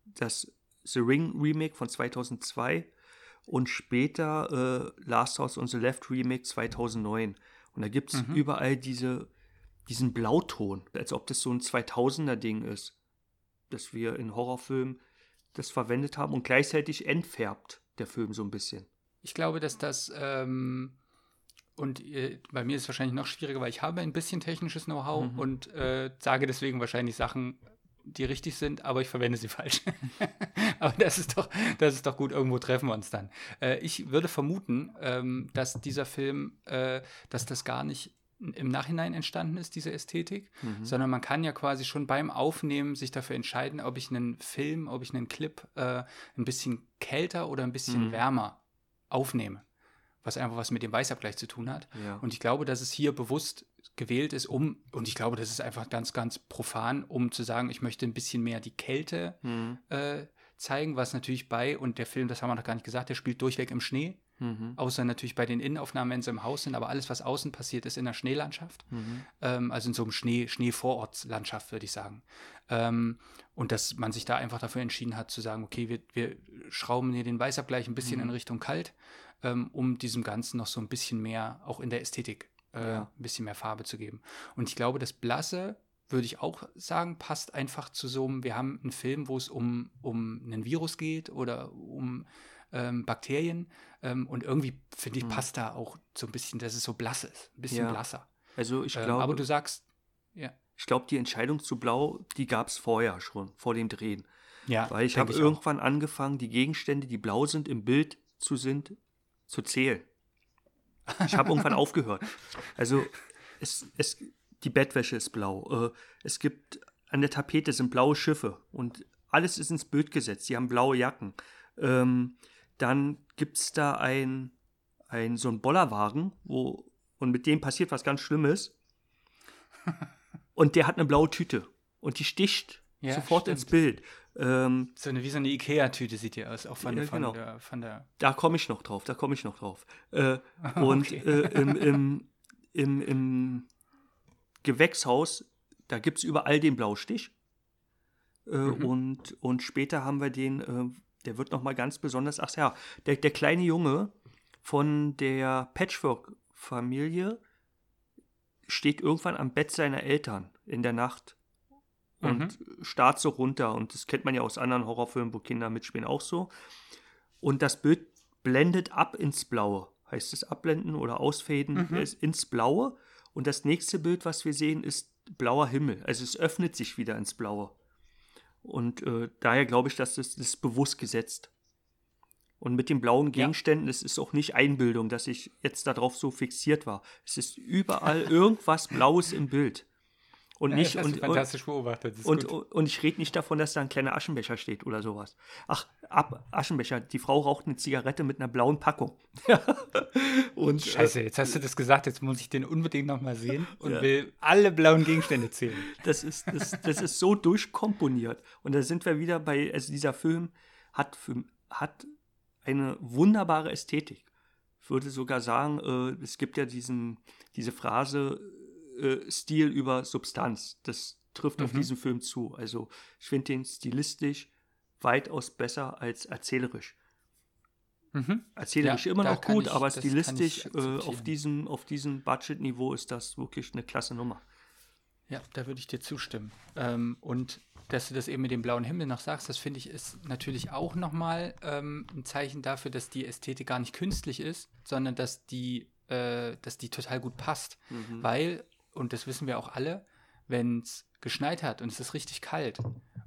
[SPEAKER 3] das The Ring Remake von 2002 und später äh, Last House on the Left Remake 2009. Und da gibt es
[SPEAKER 2] Mhm.
[SPEAKER 3] überall diese, diesen Blauton, als ob das so ein 2000er-Ding ist, dass wir in Horrorfilmen das verwendet haben und gleichzeitig entfärbt der Film so ein bisschen.
[SPEAKER 2] Ich glaube, dass das, ähm, und äh, bei mir ist es wahrscheinlich noch schwieriger, weil ich habe ein bisschen technisches Know-how
[SPEAKER 3] Mhm.
[SPEAKER 2] und äh, sage deswegen wahrscheinlich Sachen, die richtig sind, aber ich verwende sie falsch. aber das ist doch, das ist doch gut, irgendwo treffen wir uns dann. Äh, ich würde vermuten, ähm, dass dieser Film, äh, dass das gar nicht im Nachhinein entstanden ist, diese Ästhetik,
[SPEAKER 3] Mhm.
[SPEAKER 2] sondern man kann ja quasi schon beim Aufnehmen sich dafür entscheiden, ob ich einen Film, ob ich einen Clip äh, ein bisschen kälter oder ein bisschen
[SPEAKER 3] Mhm.
[SPEAKER 2] wärmer aufnehme. Was einfach was mit dem Weißabgleich zu tun hat.
[SPEAKER 3] Ja.
[SPEAKER 2] Und ich glaube, dass es hier bewusst gewählt ist, um, und ich glaube, das ist einfach ganz, ganz profan, um zu sagen, ich möchte ein bisschen mehr die Kälte
[SPEAKER 3] Mhm.
[SPEAKER 2] äh, zeigen, was natürlich bei, und der Film, das haben wir noch gar nicht gesagt, der spielt durchweg im Schnee,
[SPEAKER 3] Mhm.
[SPEAKER 2] außer natürlich bei den Innenaufnahmen, wenn sie im Haus sind, aber alles, was außen passiert, ist in der Schneelandschaft.
[SPEAKER 3] Mhm.
[SPEAKER 2] Ähm, also in so einem Schnee, Schneevorortslandschaft, würde ich sagen. Ähm, und dass man sich da einfach dafür entschieden hat, zu sagen, okay, wir, wir schrauben hier den Weißabgleich ein bisschen
[SPEAKER 3] Mhm.
[SPEAKER 2] in Richtung kalt, ähm, um diesem Ganzen noch so ein bisschen mehr, auch in der Ästhetik, äh,
[SPEAKER 3] Ja.
[SPEAKER 2] ein bisschen mehr Farbe zu geben. Und ich glaube, das Blasse, würde ich auch sagen, passt einfach zu so einem, wir haben einen Film, wo es um, um einen Virus geht oder um ähm, Bakterien. Ähm, und irgendwie, finde ich,
[SPEAKER 3] Mhm.
[SPEAKER 2] passt da auch so ein bisschen, dass es so blass ist, ein bisschen
[SPEAKER 3] Ja.
[SPEAKER 2] blasser.
[SPEAKER 3] Also ich
[SPEAKER 2] Ähm,
[SPEAKER 3] glaube,
[SPEAKER 2] aber du sagst, ja.
[SPEAKER 3] ich glaube, die Entscheidung zu blau, die gab es vorher schon, vor dem Drehen.
[SPEAKER 2] Ja,
[SPEAKER 3] Weil ich habe
[SPEAKER 2] auch.
[SPEAKER 3] irgendwann angefangen, die Gegenstände, die blau sind, im Bild zu sind, zu zählen. Ich habe irgendwann aufgehört. Also es, es, die Bettwäsche ist blau. Äh, es gibt an der Tapete sind blaue Schiffe und alles ist ins Bild gesetzt. Die haben blaue Jacken. Ähm, dann gibt es da ein, ein so ein Bollerwagen, wo und mit dem passiert was ganz Schlimmes. Und der hat eine blaue Tüte und die sticht
[SPEAKER 2] Ja,
[SPEAKER 3] sofort
[SPEAKER 2] stimmt.
[SPEAKER 3] ins Bild. Ähm,
[SPEAKER 2] So eine, wie so eine Ikea-Tüte sieht die aus, auch von,
[SPEAKER 3] Ja,
[SPEAKER 2] von,
[SPEAKER 3] genau.
[SPEAKER 2] der, von der.
[SPEAKER 3] Da komme ich noch drauf, da komme ich noch drauf. Äh, und
[SPEAKER 2] Okay.
[SPEAKER 3] äh, im, im, im, im Gewächshaus, da gibt es überall den Blaustich. Äh,
[SPEAKER 2] Mhm.
[SPEAKER 3] und, und später haben wir den, äh, der wird nochmal ganz besonders, ach ja, der, der kleine Junge von der Patchwork-Familie steht irgendwann am Bett seiner Eltern in der Nacht und starrt so runter. Und das kennt man ja aus anderen Horrorfilmen, wo Kinder mitspielen, auch so. Und das Bild blendet ab ins Blaue. Heißt es abblenden oder ausfaden
[SPEAKER 2] Mhm.
[SPEAKER 3] ist ins Blaue. Und das nächste Bild, was wir sehen, ist blauer Himmel. Also es öffnet sich wieder ins Blaue. Und äh, daher glaube ich, dass das, das ist bewusst gesetzt. Und mit den blauen Gegenständen, es ist auch nicht Einbildung, dass ich jetzt darauf so fixiert war. Es ist überall irgendwas Blaues im Bild. Und nicht,
[SPEAKER 2] du
[SPEAKER 3] und, und,
[SPEAKER 2] fantastisch beobachtet.
[SPEAKER 3] Und,
[SPEAKER 2] gut.
[SPEAKER 3] und ich rede nicht davon, dass da ein kleiner Aschenbecher steht oder sowas. Ach, ab, Aschenbecher. Die Frau raucht eine Zigarette mit einer blauen Packung. und, äh,
[SPEAKER 2] Scheiße, jetzt hast du das gesagt, jetzt muss ich den unbedingt nochmal sehen und
[SPEAKER 3] Ja.
[SPEAKER 2] will alle blauen Gegenstände zählen.
[SPEAKER 3] Das ist, das, das ist so durchkomponiert. Und da sind wir wieder bei, also dieser Film hat, für, hat eine wunderbare Ästhetik. Ich würde sogar sagen, äh, es gibt ja diesen, diese Phrase äh, Stil über Substanz. Das trifft auf
[SPEAKER 2] Mhm.
[SPEAKER 3] diesen Film zu. Also ich finde den stilistisch weitaus besser als erzählerisch.
[SPEAKER 2] Mhm.
[SPEAKER 3] Erzählerisch
[SPEAKER 2] Ja,
[SPEAKER 3] immer noch gut,
[SPEAKER 2] ich-
[SPEAKER 3] aber stilistisch äh, auf diesem, auf diesem Budgetniveau ist das wirklich eine klasse Nummer.
[SPEAKER 2] Ja, da würde ich dir zustimmen. Ähm, und dass du das eben mit dem blauen Himmel noch sagst, das finde ich ist natürlich auch nochmal ähm, ein Zeichen dafür, dass die Ästhetik gar nicht künstlich ist, sondern dass die, äh, dass die total gut passt.
[SPEAKER 3] Mhm.
[SPEAKER 2] Weil, und das wissen wir auch alle, wenn es geschneit hat und es ist richtig kalt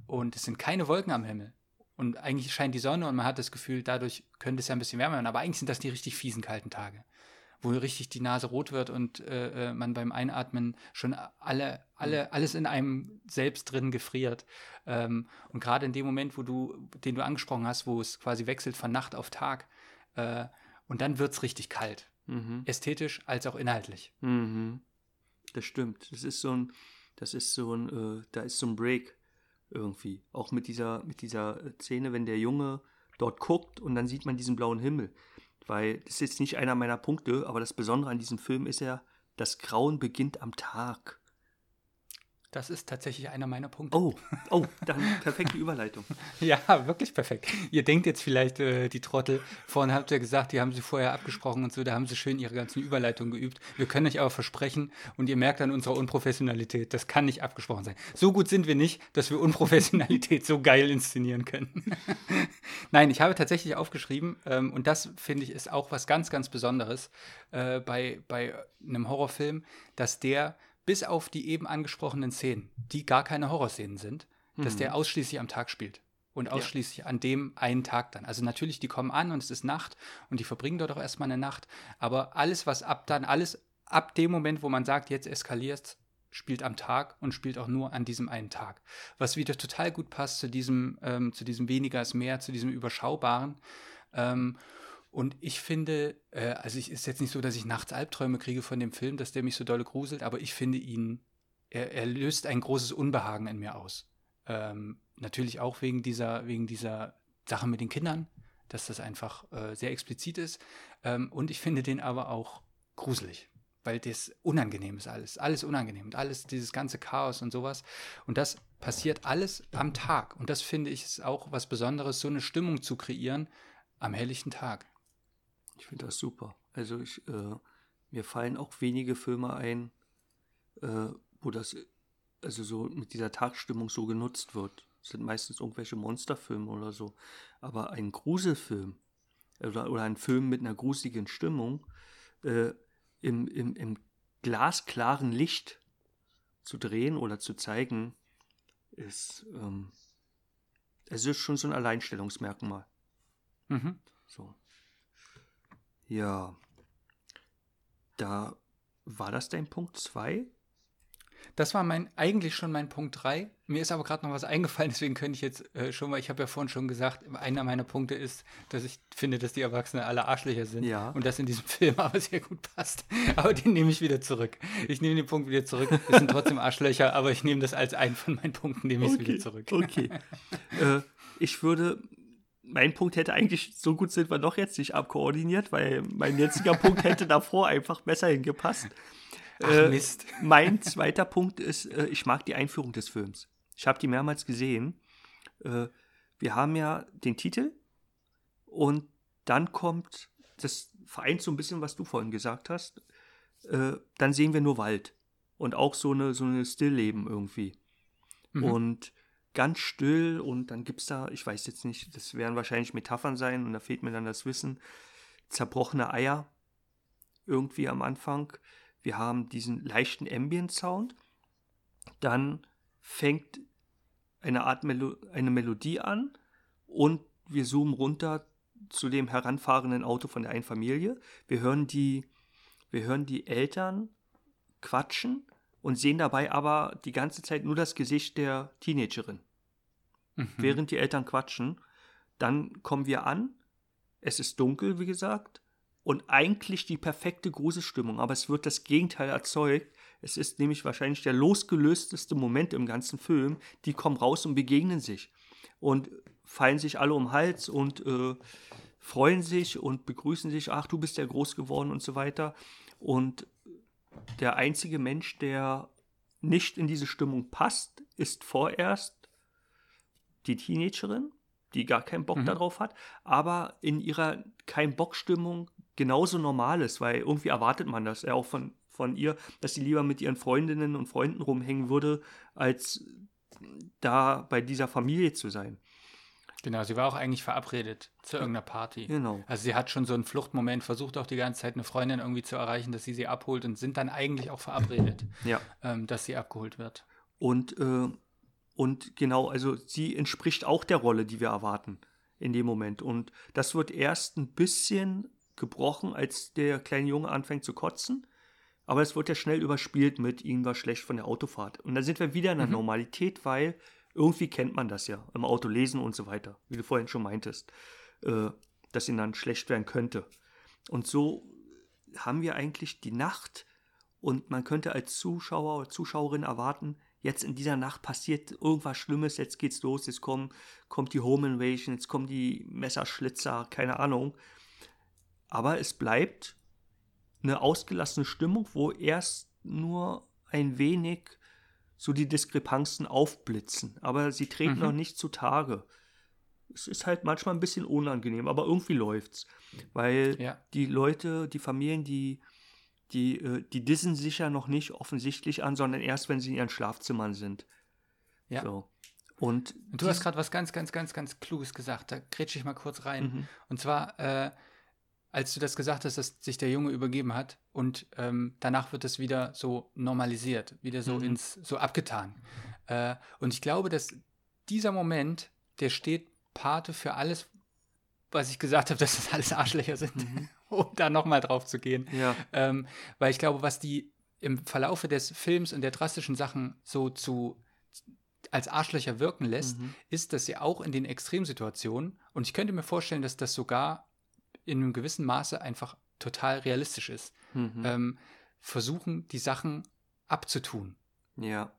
[SPEAKER 2] und es sind keine Wolken am Himmel und eigentlich scheint die Sonne und man hat das Gefühl, dadurch könnte es ja ein bisschen wärmer werden, aber eigentlich sind das die richtig fiesen kalten Tage, wo richtig die Nase rot wird und äh, äh, man beim Einatmen schon alle, alle, alles in einem selbst drin gefriert. Ähm, und gerade in dem Moment, wo du, den du angesprochen hast, wo es quasi wechselt von Nacht auf Tag, äh, und dann wird es richtig kalt.
[SPEAKER 3] Mhm.
[SPEAKER 2] Ästhetisch als auch inhaltlich.
[SPEAKER 3] Mhm. Das stimmt. Das ist so ein, das ist so ein, äh, da ist so ein Break irgendwie. Auch mit dieser, mit dieser äh, Szene, wenn der Junge dort guckt und dann sieht man diesen blauen Himmel. Weil das ist jetzt nicht einer meiner Punkte, aber das Besondere an diesem Film ist ja, das Grauen beginnt am Tag.
[SPEAKER 2] Das ist tatsächlich einer meiner Punkte.
[SPEAKER 3] Oh, oh, dann perfekte Überleitung.
[SPEAKER 2] Ja, wirklich perfekt. Ihr denkt jetzt vielleicht, äh, die Trottel, vorhin habt ihr gesagt, die haben sie vorher abgesprochen und so, da haben sie schön ihre ganzen Überleitungen geübt. Wir können euch aber versprechen und ihr merkt an unserer Unprofessionalität, das kann nicht abgesprochen sein. So gut sind wir nicht, dass wir Unprofessionalität so geil inszenieren können. Nein, ich habe tatsächlich aufgeschrieben ähm, und das finde ich ist auch was ganz, ganz Besonderes äh, bei, bei einem Horrorfilm, dass der bis auf die eben angesprochenen Szenen, die gar keine Horrorszenen sind, dass der ausschließlich am Tag spielt. Und ausschließlich an dem einen Tag dann. Also natürlich, die kommen an und es ist Nacht und die verbringen dort auch erstmal eine Nacht. Aber alles, was ab dann, alles ab dem Moment, wo man sagt, jetzt eskaliert, spielt am Tag und spielt auch nur an diesem einen Tag. Was wieder total gut passt zu diesem, ähm, zu diesem weniger ist mehr, zu diesem Überschaubaren. Ähm, und ich finde, äh, also ich ist jetzt nicht so, dass ich nachts Albträume kriege von dem Film, dass der mich so dolle gruselt, aber ich finde ihn, er, er löst ein großes Unbehagen in mir aus. Ähm, natürlich auch wegen dieser, wegen dieser Sache mit den Kindern, dass das einfach äh, sehr explizit ist. Ähm, und ich finde den aber auch gruselig, weil das unangenehm ist alles. Alles unangenehm und alles, dieses ganze Chaos und sowas. Und das passiert alles am Tag. Und das finde ich ist auch was Besonderes, so eine Stimmung zu kreieren am helllichten Tag.
[SPEAKER 3] Ich finde das super. Also ich, äh, mir fallen auch wenige Filme ein, äh, wo das also so mit dieser Tagsstimmung so genutzt wird. Das sind meistens irgendwelche Monsterfilme oder so. Aber ein Gruselfilm oder, oder ein Film mit einer gruseligen Stimmung äh, im, im, im glasklaren Licht zu drehen oder zu zeigen, ist, ähm, es ist schon so ein Alleinstellungsmerkmal.
[SPEAKER 2] Mhm.
[SPEAKER 3] So. Ja. Da war das dein Punkt 2?
[SPEAKER 2] Das war mein eigentlich schon mein Punkt 3. Mir ist aber gerade noch was eingefallen, deswegen könnte ich jetzt äh, schon mal, ich habe ja vorhin schon gesagt, einer meiner Punkte ist, dass ich finde, dass die Erwachsenen alle Arschlöcher sind
[SPEAKER 3] Ja.
[SPEAKER 2] und das in diesem Film aber sehr gut passt. Aber den nehme ich wieder zurück. Ich nehme den Punkt wieder zurück. Es sind trotzdem Arschlöcher, aber ich nehme das als einen von meinen Punkten, nehme ich es wieder zurück.
[SPEAKER 3] Okay. äh, ich würde, mein Punkt hätte eigentlich, so gut sind wir doch jetzt nicht abkoordiniert, weil mein jetziger Punkt hätte davor einfach besser hingepasst.
[SPEAKER 2] Ach,
[SPEAKER 3] Äh,
[SPEAKER 2] Mist.
[SPEAKER 3] Mein zweiter Punkt ist, äh, ich mag die Einführung des Films. Ich habe die mehrmals gesehen. Äh, wir haben ja den Titel und dann kommt, das vereint so ein bisschen, was du vorhin gesagt hast, äh, dann sehen wir nur Wald und auch so eine, so eine Stillleben irgendwie.
[SPEAKER 2] Mhm.
[SPEAKER 3] Und ganz still und dann gibt es da, ich weiß jetzt nicht, das werden wahrscheinlich Metaphern sein und da fehlt mir dann das Wissen, zerbrochene Eier irgendwie am Anfang. Wir haben diesen leichten Ambient-Sound. Dann fängt eine Art Melo eine Melodie an und wir zoomen runter zu dem heranfahrenden Auto von der einen Familie. Wir hören die, wir hören die Eltern quatschen und sehen dabei aber die ganze Zeit nur das Gesicht der Teenagerin,
[SPEAKER 2] Mhm.
[SPEAKER 3] während die Eltern quatschen. Dann kommen wir an, es ist dunkel, wie gesagt, und eigentlich die perfekte Gruselstimmung, aber es wird das Gegenteil erzeugt. Es ist nämlich wahrscheinlich der losgelösteste Moment im ganzen Film. Die kommen raus und begegnen sich und fallen sich alle um den Hals und äh, freuen sich und begrüßen sich. Ach, du bist ja groß geworden und so weiter. Und der einzige Mensch, der nicht in diese Stimmung passt, ist vorerst die Teenagerin, die gar keinen Bock
[SPEAKER 2] Mhm.
[SPEAKER 3] darauf hat, aber in ihrer kein Bock-Stimmung genauso normal ist, weil irgendwie erwartet man das ja auch von, von ihr, dass sie lieber mit ihren Freundinnen und Freunden rumhängen würde, als da bei dieser Familie zu sein.
[SPEAKER 2] Genau, sie war auch eigentlich verabredet zu irgendeiner Party.
[SPEAKER 3] Genau.
[SPEAKER 2] Also sie hat schon so einen Fluchtmoment, versucht auch die ganze Zeit eine Freundin irgendwie zu erreichen, dass sie sie abholt und sind dann eigentlich auch verabredet,
[SPEAKER 3] Ja.
[SPEAKER 2] ähm, dass sie abgeholt wird.
[SPEAKER 3] Und, äh, und genau, also sie entspricht auch der Rolle, die wir erwarten in dem Moment. Und das wird erst ein bisschen gebrochen, als der kleine Junge anfängt zu kotzen. Aber es wird ja schnell überspielt mit ihm war schlecht von der Autofahrt. Und dann sind wir wieder in der
[SPEAKER 2] Mhm.
[SPEAKER 3] Normalität, weil irgendwie kennt man das ja im Auto lesen und so weiter, wie du vorhin schon meintest, äh, dass ihn dann schlecht werden könnte. Und so haben wir eigentlich die Nacht und man könnte als Zuschauer oder Zuschauerin erwarten, jetzt in dieser Nacht passiert irgendwas Schlimmes, jetzt geht's los, jetzt kommen, kommt die Home Invasion, jetzt kommen die Messerschlitzer, keine Ahnung. Aber es bleibt eine ausgelassene Stimmung, wo erst nur ein wenig so die Diskrepanzen aufblitzen. Aber sie treten
[SPEAKER 2] Mhm.
[SPEAKER 3] noch nicht zutage. Es ist halt manchmal ein bisschen unangenehm, aber irgendwie läuft's. Weil
[SPEAKER 2] Ja.
[SPEAKER 3] die Leute, die Familien, die, die, äh, die dissen sich ja noch nicht offensichtlich an, sondern erst, wenn sie in ihren Schlafzimmern sind.
[SPEAKER 2] Ja.
[SPEAKER 3] So. Und
[SPEAKER 2] Und du hast gerade was ganz, ganz, ganz, ganz Kluges gesagt. Da grätsche ich mal kurz rein.
[SPEAKER 3] Mhm.
[SPEAKER 2] Und zwar, äh, als du das gesagt hast, dass sich der Junge übergeben hat und ähm, danach wird es wieder so normalisiert, wieder so
[SPEAKER 3] Mhm.
[SPEAKER 2] ins, so abgetan. Äh, und ich glaube, dass dieser Moment, der steht Pate für alles, was ich gesagt habe, dass das alles Arschlöcher sind,
[SPEAKER 3] Mhm.
[SPEAKER 2] um da nochmal drauf zu gehen.
[SPEAKER 3] ja,
[SPEAKER 2] Ähm, weil ich glaube, was die im Verlaufe des Films und der drastischen Sachen so zu als Arschlöcher wirken lässt,
[SPEAKER 3] Mhm.
[SPEAKER 2] ist, dass sie auch in den Extremsituationen, und ich könnte mir vorstellen, dass das sogar in einem gewissen Maße einfach total realistisch ist,
[SPEAKER 3] mhm.
[SPEAKER 2] ähm, versuchen, die Sachen abzutun.
[SPEAKER 3] ja.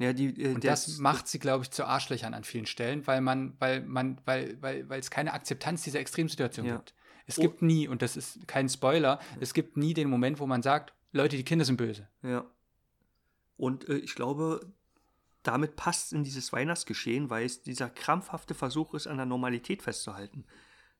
[SPEAKER 3] Ja, die, äh,
[SPEAKER 2] Und
[SPEAKER 3] das,
[SPEAKER 2] das macht sie, glaube ich, zu Arschlöchern an vielen Stellen, weil man, weil man, weil, weil, weil es keine Akzeptanz dieser Extremsituation
[SPEAKER 3] Ja.
[SPEAKER 2] gibt. Es
[SPEAKER 3] Oh.
[SPEAKER 2] gibt nie, und das ist kein Spoiler, es gibt nie den Moment, wo man sagt, Leute, die Kinder sind böse.
[SPEAKER 3] Ja. Und äh, ich glaube, damit passt in dieses Weihnachtsgeschehen, weil es dieser krampfhafte Versuch ist, an der Normalität festzuhalten.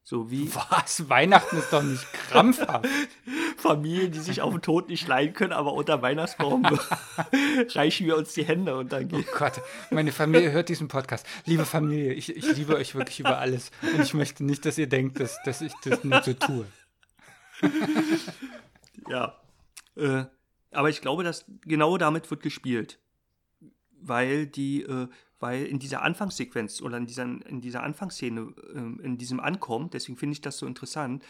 [SPEAKER 3] So wie
[SPEAKER 2] Was? Weihnachten ist doch nicht krampfhaft.
[SPEAKER 3] Familien, die sich auf den Tod nicht leiden können, aber unter Weihnachtsbaum reichen wir uns die Hände und dann
[SPEAKER 2] Oh
[SPEAKER 3] geht.
[SPEAKER 2] Gott, meine Familie hört diesen Podcast. Liebe Familie, ich, ich liebe euch wirklich über alles. Und ich möchte nicht, dass ihr denkt, dass, dass ich das nur so tue.
[SPEAKER 3] Ja. Äh, Aber ich glaube, dass genau damit wird gespielt. Weil die, äh, weil in dieser Anfangssequenz oder in dieser, in dieser Anfangsszene, äh, in diesem Ankommen, deswegen finde ich das so interessant,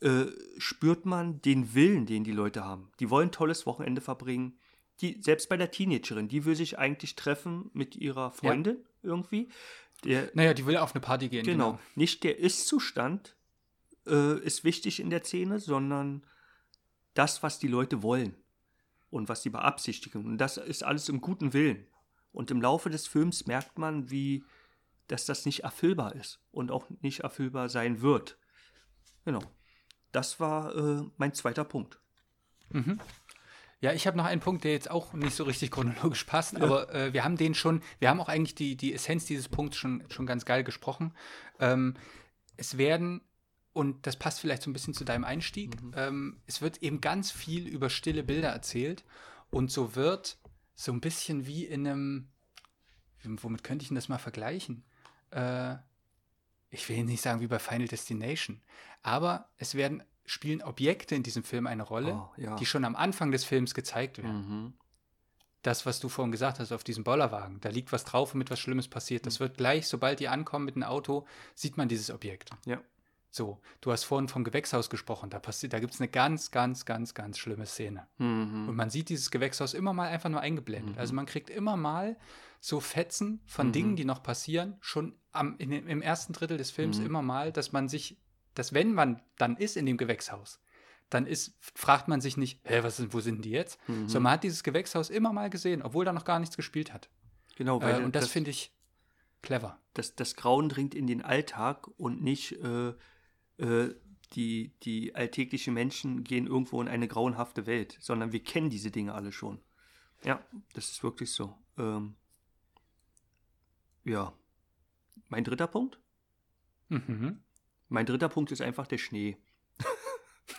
[SPEAKER 3] äh, spürt man den Willen, den die Leute haben. Die wollen ein tolles Wochenende verbringen. Die, selbst bei der Teenagerin, die will sich eigentlich treffen mit ihrer Freundin irgendwie. Der,
[SPEAKER 2] Naja, die will auf eine Party gehen.
[SPEAKER 3] Genau. Nicht der Ist-Zustand äh, ist wichtig in der Szene, sondern das, was die Leute wollen und was sie beabsichtigen. Und das ist alles im guten Willen. Und im Laufe des Films merkt man, wie, dass das nicht erfüllbar ist und auch nicht erfüllbar sein wird. Genau. Das war äh, mein zweiter Punkt.
[SPEAKER 2] Ja, ich habe noch einen Punkt, der jetzt auch nicht so richtig chronologisch passt, aber äh, wir haben den schon, wir haben auch eigentlich die, die Essenz dieses Punkts schon, schon ganz geil gesprochen. Ähm, es werden, und das passt vielleicht so ein bisschen zu deinem Einstieg, ähm, es wird eben ganz viel über stille Bilder erzählt und so wird so ein bisschen wie in einem, womit könnte ich denn das mal vergleichen? Äh, ich will nicht sagen wie bei Final Destination, aber es werden spielen Objekte in diesem Film eine Rolle,
[SPEAKER 3] Oh, ja.
[SPEAKER 2] die schon am Anfang des Films gezeigt werden.
[SPEAKER 3] Mhm.
[SPEAKER 2] Das, was du vorhin gesagt hast, auf diesem Bollerwagen, da liegt was drauf, womit was Schlimmes passiert. Das wird gleich, sobald die ankommen mit dem Auto, sieht man dieses Objekt.
[SPEAKER 3] Ja.
[SPEAKER 2] So, du hast vorhin vom Gewächshaus gesprochen, da passiert, da gibt es eine ganz, ganz, ganz, ganz schlimme Szene.
[SPEAKER 3] Mhm.
[SPEAKER 2] Und man sieht dieses Gewächshaus immer mal einfach nur eingeblendet. Also man kriegt immer mal so Fetzen von
[SPEAKER 3] Mhm.
[SPEAKER 2] Dingen, die noch passieren, schon am, in, im ersten Drittel des Films
[SPEAKER 3] Mhm.
[SPEAKER 2] immer mal, dass man sich, dass wenn man dann ist in dem Gewächshaus, dann ist, fragt man sich nicht, hä, was sind, wo sind die jetzt?
[SPEAKER 3] Mhm.
[SPEAKER 2] Sondern man hat dieses Gewächshaus immer mal gesehen, obwohl da noch gar nichts gespielt hat.
[SPEAKER 3] Genau, weil
[SPEAKER 2] Äh, und das,
[SPEAKER 3] das,
[SPEAKER 2] finde ich clever.
[SPEAKER 3] das, das Grauen dringt in den Alltag und nicht äh, äh, die, die alltäglichen Menschen gehen irgendwo in eine grauenhafte Welt, sondern wir kennen diese Dinge alle schon. Ja, das ist wirklich so. Ähm, ja. Mein dritter Punkt?
[SPEAKER 2] Mhm.
[SPEAKER 3] Mein dritter Punkt ist einfach der Schnee.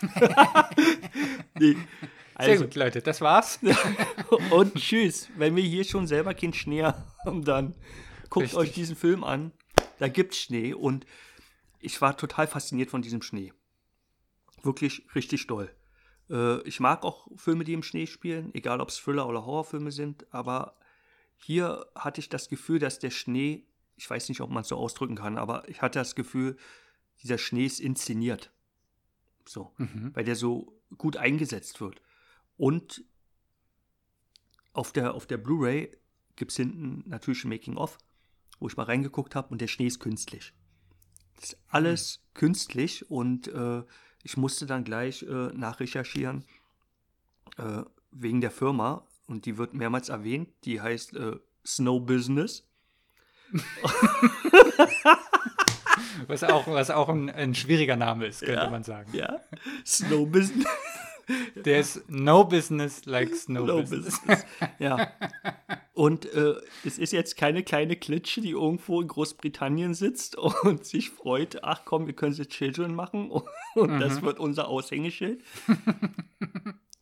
[SPEAKER 3] nee,
[SPEAKER 2] Sehr
[SPEAKER 3] also,
[SPEAKER 2] gut, Leute, das war's.
[SPEAKER 3] und tschüss. Wenn wir hier schon selber keinen Schnee haben, dann guckt
[SPEAKER 2] Richtig.
[SPEAKER 3] euch diesen Film an. Da gibt's Schnee und ich war total fasziniert von diesem Schnee. Wirklich richtig doll. Äh, ich mag auch Filme, die im Schnee spielen, egal ob es Thriller oder Horrorfilme sind, aber hier hatte ich das Gefühl, dass der Schnee, ich weiß nicht, ob man es so ausdrücken kann, aber ich hatte das Gefühl, dieser Schnee ist inszeniert. So
[SPEAKER 2] Mhm.
[SPEAKER 3] weil der so gut eingesetzt wird. Und auf der, auf der Blu-ray gibt es hinten natürlich ein Making-of, wo ich mal reingeguckt habe und der Schnee ist künstlich. Das ist alles künstlich und äh, ich musste dann gleich äh, nachrecherchieren äh, wegen der Firma und die wird mehrmals erwähnt. Die heißt äh, Snow Business.
[SPEAKER 2] Was auch, was auch ein, ein schwieriger Name ist, könnte
[SPEAKER 3] Ja.
[SPEAKER 2] man sagen.
[SPEAKER 3] Ja, Snow Business.
[SPEAKER 2] Der ist no business like snow
[SPEAKER 3] Low
[SPEAKER 2] business.
[SPEAKER 3] Business. Ja. Und äh, es ist jetzt keine kleine Klitsche, die irgendwo in Großbritannien sitzt und sich freut, ach komm, wir können jetzt Children machen und, und das wird unser Aushängeschild.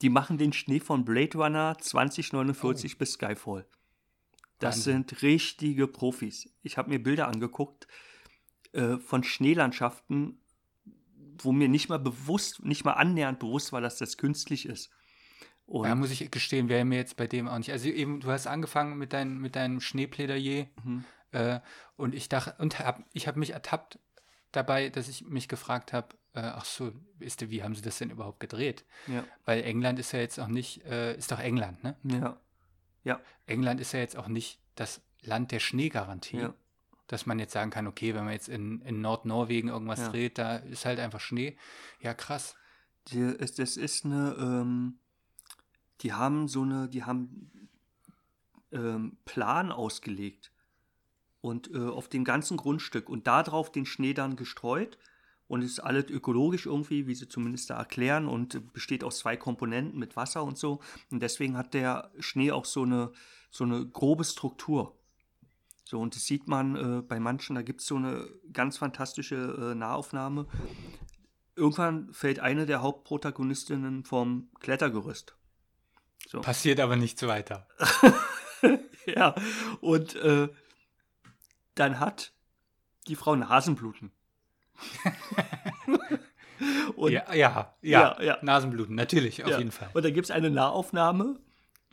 [SPEAKER 3] die machen den Schnee von Blade Runner 2049 bis Skyfall. Das
[SPEAKER 2] Wahnsinn.
[SPEAKER 3] sind richtige Profis. Ich habe mir Bilder angeguckt äh, von Schneelandschaften, wo mir nicht mal bewusst, nicht mal annähernd bewusst war, dass das künstlich ist. Und
[SPEAKER 2] Da muss ich gestehen, wäre mir jetzt bei dem auch nicht. Also eben, du hast angefangen mit, dein, mit deinem Schneeplädoyer
[SPEAKER 3] Mhm.
[SPEAKER 2] äh, und ich dachte, und hab, ich habe mich ertappt dabei, dass ich mich gefragt habe, äh, ach so, ist, wie haben sie das denn überhaupt gedreht?
[SPEAKER 3] ja,
[SPEAKER 2] Weil England ist ja jetzt auch nicht, äh, ist doch England, ne?
[SPEAKER 3] ja, ja,
[SPEAKER 2] England ist ja jetzt auch nicht das Land der Schneegarantie.
[SPEAKER 3] ja.
[SPEAKER 2] Dass man jetzt sagen kann, okay, wenn man jetzt in, in Nordnorwegen irgendwas
[SPEAKER 3] Ja.
[SPEAKER 2] dreht, da ist halt einfach Schnee. Ja, krass.
[SPEAKER 3] Die, das ist eine, ähm, die haben so eine, die haben ähm, Plan ausgelegt und äh, auf dem ganzen Grundstück und darauf den Schnee dann gestreut und es ist alles ökologisch irgendwie, wie sie zumindest da erklären und besteht aus zwei Komponenten mit Wasser und so und deswegen hat der Schnee auch so eine, so eine grobe Struktur. So, und das sieht man äh, bei manchen, da gibt es so eine ganz fantastische äh, Nahaufnahme. Irgendwann fällt eine der Hauptprotagonistinnen vom Klettergerüst. So.
[SPEAKER 2] Passiert aber nichts weiter.
[SPEAKER 3] ja, und äh, dann hat die Frau Nasenbluten. Und,
[SPEAKER 2] ja, ja, ja,
[SPEAKER 3] Ja, ja.
[SPEAKER 2] Nasenbluten, natürlich, auf
[SPEAKER 3] ja.
[SPEAKER 2] jeden Fall.
[SPEAKER 3] Und da gibt es eine Nahaufnahme,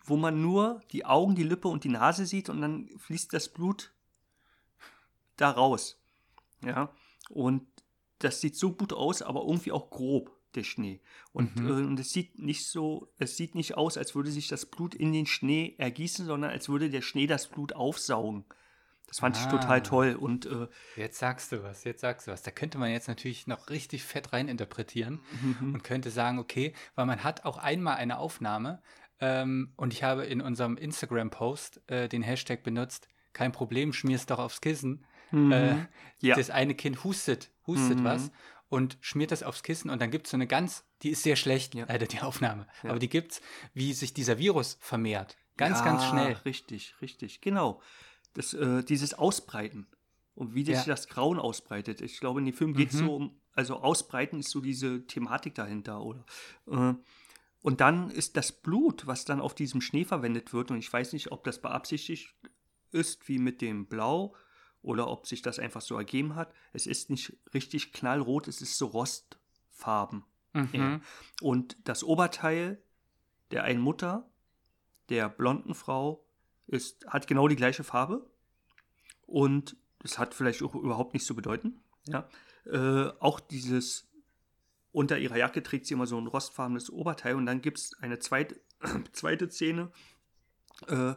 [SPEAKER 3] wo man nur die Augen, die Lippe und die Nase sieht und dann fließt das Blut da raus. Ja. Und das sieht so gut aus, aber irgendwie auch grob, der Schnee. Und,
[SPEAKER 2] Mhm.
[SPEAKER 3] äh, und es sieht nicht so, es sieht nicht aus, als würde sich das Blut in den Schnee ergießen, sondern als würde der Schnee das Blut aufsaugen. Das fand ich
[SPEAKER 2] Ah.
[SPEAKER 3] total toll. Und äh,
[SPEAKER 2] Jetzt sagst du was, jetzt sagst du was. Da könnte man jetzt natürlich noch richtig fett reininterpretieren
[SPEAKER 3] Mhm.
[SPEAKER 2] und könnte sagen, okay, weil man hat auch einmal eine Aufnahme ähm, und ich habe in unserem Instagram-Post äh, den Hashtag benutzt, kein Problem, schmier's doch aufs Kissen. Äh,
[SPEAKER 3] Mhm. Ja.
[SPEAKER 2] Das eine Kind hustet, hustet
[SPEAKER 3] Mhm.
[SPEAKER 2] was und schmiert das aufs Kissen und dann gibt es so eine ganz, die ist sehr schlecht, leider die Aufnahme,
[SPEAKER 3] Ja.
[SPEAKER 2] aber die gibt's, wie sich dieser Virus vermehrt. Ganz, ganz
[SPEAKER 3] Ja,
[SPEAKER 2] schnell.
[SPEAKER 3] Richtig, richtig, genau. Das, äh, dieses Ausbreiten und wie sich
[SPEAKER 2] Ja.
[SPEAKER 3] das Grauen ausbreitet. Ich glaube, in dem Film geht es
[SPEAKER 2] Mhm.
[SPEAKER 3] so um, also Ausbreiten ist so diese Thematik dahinter, oder? Äh, und dann ist das Blut, was dann auf diesem Schnee verwendet wird, und ich weiß nicht, ob das beabsichtigt ist, wie mit dem Blau, oder ob sich das einfach so ergeben hat. Es ist nicht richtig knallrot, es ist so Rostfarben.
[SPEAKER 2] Mhm.
[SPEAKER 3] Ja. Und das Oberteil der einen Mutter, der blonden Frau, ist, hat genau die gleiche Farbe. Und das hat vielleicht auch überhaupt nichts zu bedeuten. Ja. Äh, auch dieses, unter ihrer Jacke trägt sie immer so ein rostfarbenes Oberteil. Und dann gibt es eine zweite, zweite Szene, äh,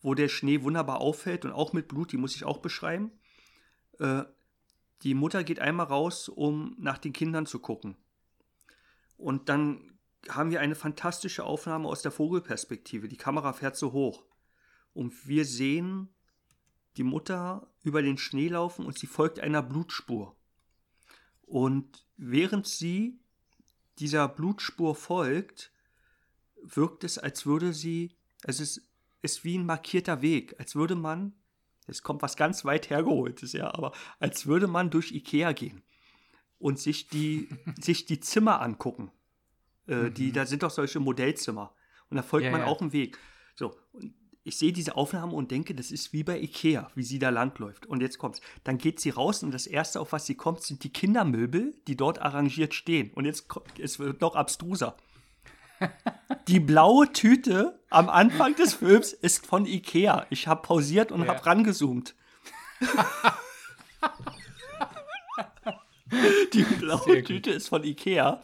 [SPEAKER 3] wo der Schnee wunderbar auffällt und auch mit Blut, die muss ich auch beschreiben. Äh, die Mutter geht einmal raus, um nach den Kindern zu gucken. Und dann haben wir eine fantastische Aufnahme aus der Vogelperspektive. Die Kamera fährt so hoch. Und wir sehen die Mutter über den Schnee laufen und sie folgt einer Blutspur. Und während sie dieser Blutspur folgt, wirkt es, als würde sie, es ist, ist wie ein markierter Weg, als würde man, es kommt was ganz weit hergeholtes, ja, aber als würde man durch Ikea gehen und sich die, sich die Zimmer angucken. Äh, die, da sind doch solche Modellzimmer. Und da folgt
[SPEAKER 2] Ja,
[SPEAKER 3] man
[SPEAKER 2] ja.
[SPEAKER 3] auch einen Weg. So, und ich sehe diese Aufnahme und denke, das ist wie bei Ikea, wie sie da langläuft. Und jetzt kommt's. Dann geht sie raus und das Erste, auf was sie kommt, sind die Kindermöbel, die dort arrangiert stehen. Und jetzt kommt, es wird noch abstruser. Die blaue Tüte am Anfang des Films ist von Ikea. Ich habe pausiert und
[SPEAKER 2] Ja.
[SPEAKER 3] habe rangezoomt. Die blaue. Tüte ist von Ikea.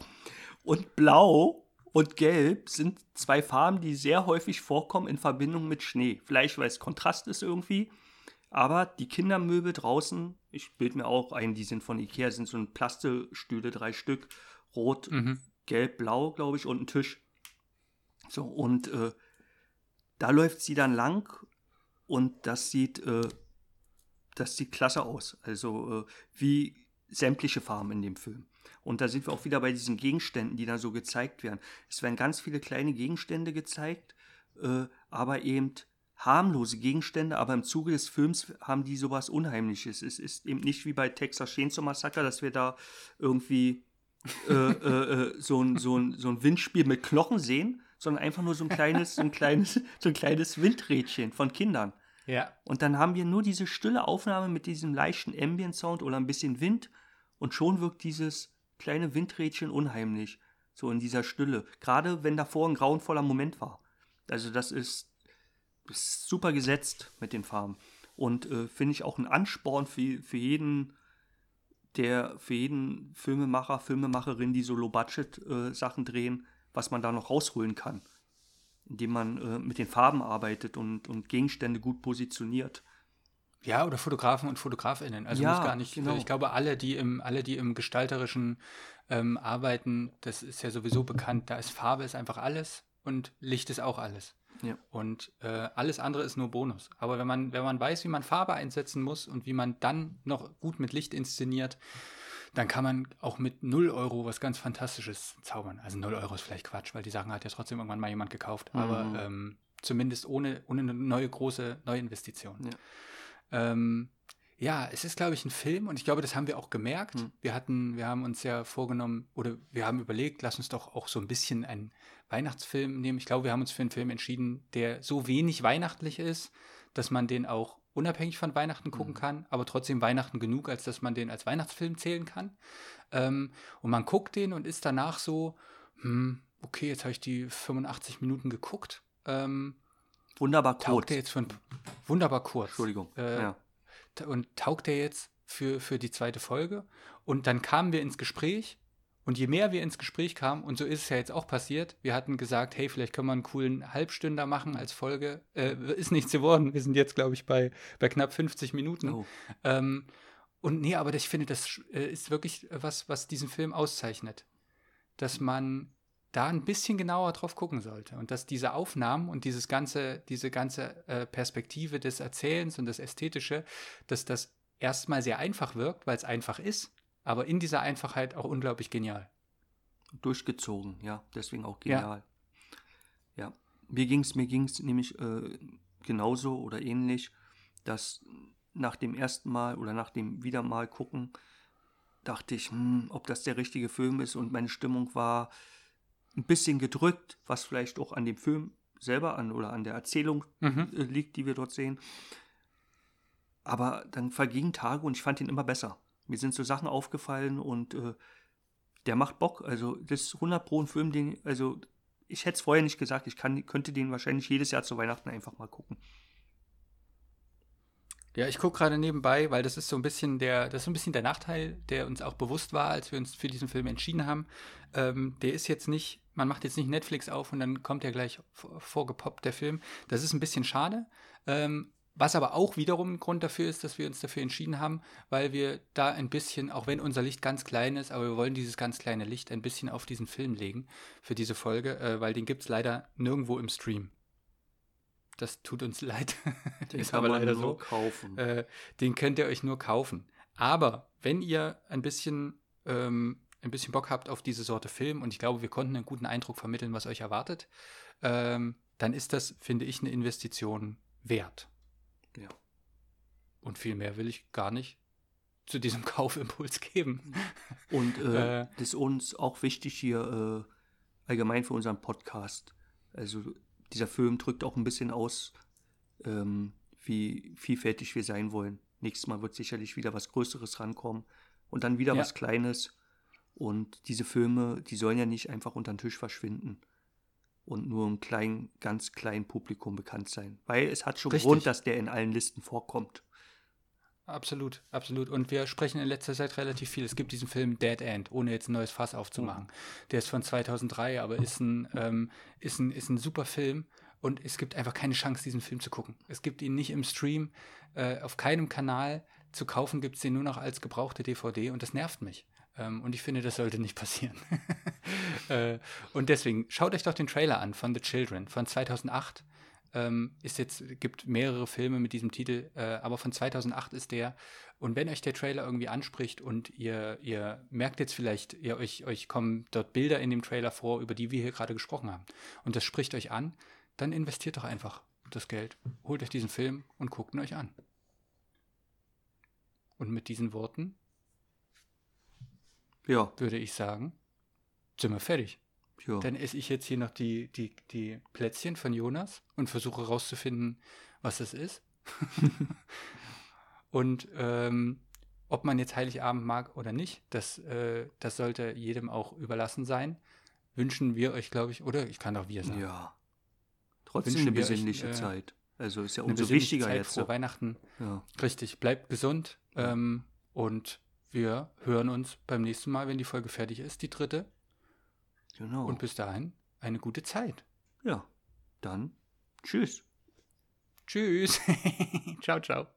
[SPEAKER 3] Und blau und gelb sind zwei Farben, die sehr häufig vorkommen in Verbindung mit Schnee. Vielleicht, weil es Kontrast ist irgendwie. Aber die Kindermöbel draußen, ich bilde mir auch ein, die sind von Ikea, sind so ein Plastestühle, drei Stück, rot,
[SPEAKER 2] Mhm.
[SPEAKER 3] gelb, blau, glaube ich, und ein Tisch. So, und äh, da läuft sie dann lang und das sieht, äh, das sieht klasse aus. Also äh, wie sämtliche Farben in dem Film. Und da sind wir auch wieder bei diesen Gegenständen, die da so gezeigt werden. Es werden ganz viele kleine Gegenstände gezeigt, äh, aber eben harmlose Gegenstände, aber im Zuge des Films haben die sowas Unheimliches. Es ist eben nicht wie bei Texas Chainsaw Massacre, dass wir da irgendwie äh, äh, äh, so, ein, so, ein, so ein Windspiel mit Knochen sehen, sondern einfach nur so ein kleines, so ein kleines, so ein kleines Windrädchen von Kindern.
[SPEAKER 2] Ja.
[SPEAKER 3] Und dann haben wir nur diese stille Aufnahme mit diesem leichten Ambient-Sound oder ein bisschen Wind und schon wirkt dieses kleine Windrädchen unheimlich, so in dieser Stille. Gerade wenn davor ein grauenvoller Moment war. Also das ist, ist super gesetzt mit den Farben. Und äh, finde ich auch ein Ansporn für, für jeden, der, für jeden Filmemacher, Filmemacherin, die so Low-Budget-Sachen drehen, was man da noch rausholen kann indem man äh, mit den Farben arbeitet und, und Gegenstände gut positioniert.
[SPEAKER 2] Ja, oder Fotografen und Fotografinnen. Also
[SPEAKER 3] Ja,
[SPEAKER 2] muss gar nicht,
[SPEAKER 3] genau.
[SPEAKER 2] ich glaube, alle, die im, alle, die im gestalterischen ähm, arbeiten, das ist ja sowieso bekannt, da ist Farbe ist einfach alles und Licht ist auch alles.
[SPEAKER 3] Ja.
[SPEAKER 2] Und äh, alles andere ist nur Bonus. Aber wenn man, wenn man weiß, wie man Farbe einsetzen muss und wie man dann noch gut mit Licht inszeniert, dann kann man auch mit 0 Euro was ganz Fantastisches zaubern. Also 0 Euro ist vielleicht Quatsch, weil die Sachen hat ja trotzdem irgendwann mal jemand gekauft. Aber
[SPEAKER 3] Mhm.
[SPEAKER 2] ähm, zumindest ohne, ohne eine neue große Neuinvestition.
[SPEAKER 3] Ja.
[SPEAKER 2] Ähm, ja, es ist, glaube ich, ein Film und ich glaube, das haben wir auch gemerkt.
[SPEAKER 3] Hm.
[SPEAKER 2] Wir hatten, wir haben uns ja vorgenommen oder wir haben überlegt, lass uns doch auch so ein bisschen einen Weihnachtsfilm nehmen. Ich glaube, wir haben uns für einen Film entschieden, der so wenig weihnachtlich ist, dass man den auch unabhängig von Weihnachten gucken
[SPEAKER 3] Mhm.
[SPEAKER 2] kann, aber trotzdem Weihnachten genug, als dass man den als Weihnachtsfilm zählen kann. Ähm, und man guckt den und ist danach so, hm, okay, jetzt habe ich die 85 Minuten geguckt. Ähm,
[SPEAKER 3] Wunderbar
[SPEAKER 2] taugt
[SPEAKER 3] kurz.
[SPEAKER 2] der jetzt für ein, wunderbar kurz.
[SPEAKER 3] Entschuldigung.
[SPEAKER 2] Äh,
[SPEAKER 3] ja.
[SPEAKER 2] Und taugt der jetzt für, für die zweite Folge? Und dann kamen wir ins Gespräch. Und je mehr wir ins Gespräch kamen, und so ist es ja jetzt auch passiert, wir hatten gesagt, hey, vielleicht können wir einen coolen Halbstünder machen als Folge. Äh, ist nichts geworden. Wir sind jetzt, glaube ich, bei, bei knapp 50 Minuten.
[SPEAKER 3] Oh.
[SPEAKER 2] Ähm, und nee, aber ich finde, das äh, ist wirklich was, was diesen Film auszeichnet. Dass man da ein bisschen genauer drauf gucken sollte. Und dass diese Aufnahmen und dieses ganze, diese ganze äh, Perspektive des Erzählens und das Ästhetische, dass das erstmal sehr einfach wirkt, weil es einfach ist, aber in dieser Einfachheit auch unglaublich genial.
[SPEAKER 3] Durchgezogen, ja. Deswegen auch
[SPEAKER 2] Ja.
[SPEAKER 3] genial. Ja. Mir ging es mir ging's nämlich äh, genauso oder ähnlich, dass nach dem ersten Mal oder nach dem wieder mal gucken, dachte ich, hm, ob das der richtige Film ist und meine Stimmung war ein bisschen gedrückt, was vielleicht auch an dem Film selber an oder an der Erzählung
[SPEAKER 2] Mhm.
[SPEAKER 3] äh, liegt, die wir dort sehen. Aber dann vergingen Tage und ich fand ihn immer besser. Mir sind so Sachen aufgefallen und äh, der macht Bock. Also das ist 100 pro ein Film, den, also ich hätte es vorher nicht gesagt, ich kann, könnte den wahrscheinlich jedes Jahr zu Weihnachten einfach mal gucken.
[SPEAKER 2] Ja, ich gucke gerade nebenbei, weil das ist so ein bisschen der, das ist ein bisschen der Nachteil, der uns auch bewusst war, als wir uns für diesen Film entschieden haben. Ähm, der ist jetzt nicht, man macht jetzt nicht Netflix auf und dann kommt ja gleich vor- vorgepoppt der Film. Das ist ein bisschen schade. Ähm, was aber auch wiederum ein Grund dafür ist, dass wir uns dafür entschieden haben, weil wir da ein bisschen, auch wenn unser Licht ganz klein ist, aber wir wollen dieses ganz kleine Licht ein bisschen auf diesen Film legen für diese Folge, äh, weil den gibt es leider nirgendwo im Stream. Das tut uns leid.
[SPEAKER 3] Den
[SPEAKER 2] ist
[SPEAKER 3] kann
[SPEAKER 2] aber
[SPEAKER 3] man
[SPEAKER 2] leider
[SPEAKER 3] nur
[SPEAKER 2] so.
[SPEAKER 3] kaufen.
[SPEAKER 2] Äh, den könnt ihr euch nur kaufen. Aber wenn ihr ein bisschen, ähm, ein bisschen Bock habt auf diese Sorte Film, und ich glaube, wir konnten einen guten Eindruck vermitteln, was euch erwartet, ähm, dann ist das, finde ich, eine Investition wert.
[SPEAKER 3] Ja.
[SPEAKER 2] Und viel mehr will ich gar nicht zu diesem Kaufimpuls geben.
[SPEAKER 3] Und äh,
[SPEAKER 2] Äh.
[SPEAKER 3] das ist uns auch wichtig hier äh, allgemein für unseren Podcast. Also dieser Film drückt auch ein bisschen aus, ähm, wie vielfältig wir sein wollen. Nächstes Mal wird sicherlich wieder was Größeres rankommen und dann wieder
[SPEAKER 2] Ja.
[SPEAKER 3] was Kleines. Und diese Filme, die sollen ja nicht einfach unter den Tisch verschwinden und nur einem kleinen, ganz kleinen Publikum bekannt sein. Weil es hat schon
[SPEAKER 2] Richtig.
[SPEAKER 3] Grund, dass der in allen Listen vorkommt.
[SPEAKER 2] Absolut, absolut. Und wir sprechen in letzter Zeit relativ viel. Es gibt diesen Film Dead End, ohne jetzt ein neues Fass aufzumachen. Der ist von 2003, aber ist ein, ähm, ist ein, ist ein super Film. Und es gibt einfach keine Chance, diesen Film zu gucken. Es gibt ihn nicht im Stream, äh, auf keinem Kanal. Zu kaufen gibt es den nur noch als gebrauchte DVD und das nervt mich. Ähm, und ich finde, das sollte nicht passieren. äh, und deswegen, schaut euch doch den Trailer an von The Children von 2008 ähm, ist jetzt, gibt mehrere Filme mit diesem Titel, äh, aber von 2008 ist der. Und wenn euch der Trailer irgendwie anspricht und ihr, ihr merkt jetzt vielleicht, ihr, euch, euch kommen dort Bilder in dem Trailer vor, über die wir hier gerade gesprochen haben, und das spricht euch an, dann investiert doch einfach das Geld, holt euch diesen Film und guckt ihn euch an. Und mit diesen Worten
[SPEAKER 3] Ja,
[SPEAKER 2] würde ich sagen, sind wir fertig.
[SPEAKER 3] ja.
[SPEAKER 2] Dann esse ich jetzt hier noch die, die, die Plätzchen von Jonas und versuche herauszufinden, was das ist. und ähm, ob man jetzt Heiligabend mag oder nicht, das, äh, das sollte jedem auch überlassen sein. Wünschen wir euch, glaube ich, oder ich kann auch wir sagen.
[SPEAKER 3] Ja. Trotzdem
[SPEAKER 2] Wünschen
[SPEAKER 3] eine
[SPEAKER 2] wir euch,
[SPEAKER 3] besinnliche
[SPEAKER 2] äh,
[SPEAKER 3] Zeit. Also ist ja umso
[SPEAKER 2] besinnliche
[SPEAKER 3] wichtiger
[SPEAKER 2] Zeit,
[SPEAKER 3] jetzt.
[SPEAKER 2] Frohe Weihnachten.
[SPEAKER 3] Ja.
[SPEAKER 2] Richtig, bleibt gesund ähm, und wir hören uns beim nächsten Mal, wenn die Folge fertig ist, die dritte.
[SPEAKER 3] Genau.
[SPEAKER 2] Und bis dahin eine gute Zeit.
[SPEAKER 3] ja. Dann tschüss.
[SPEAKER 2] Tschüss. ciao, ciao.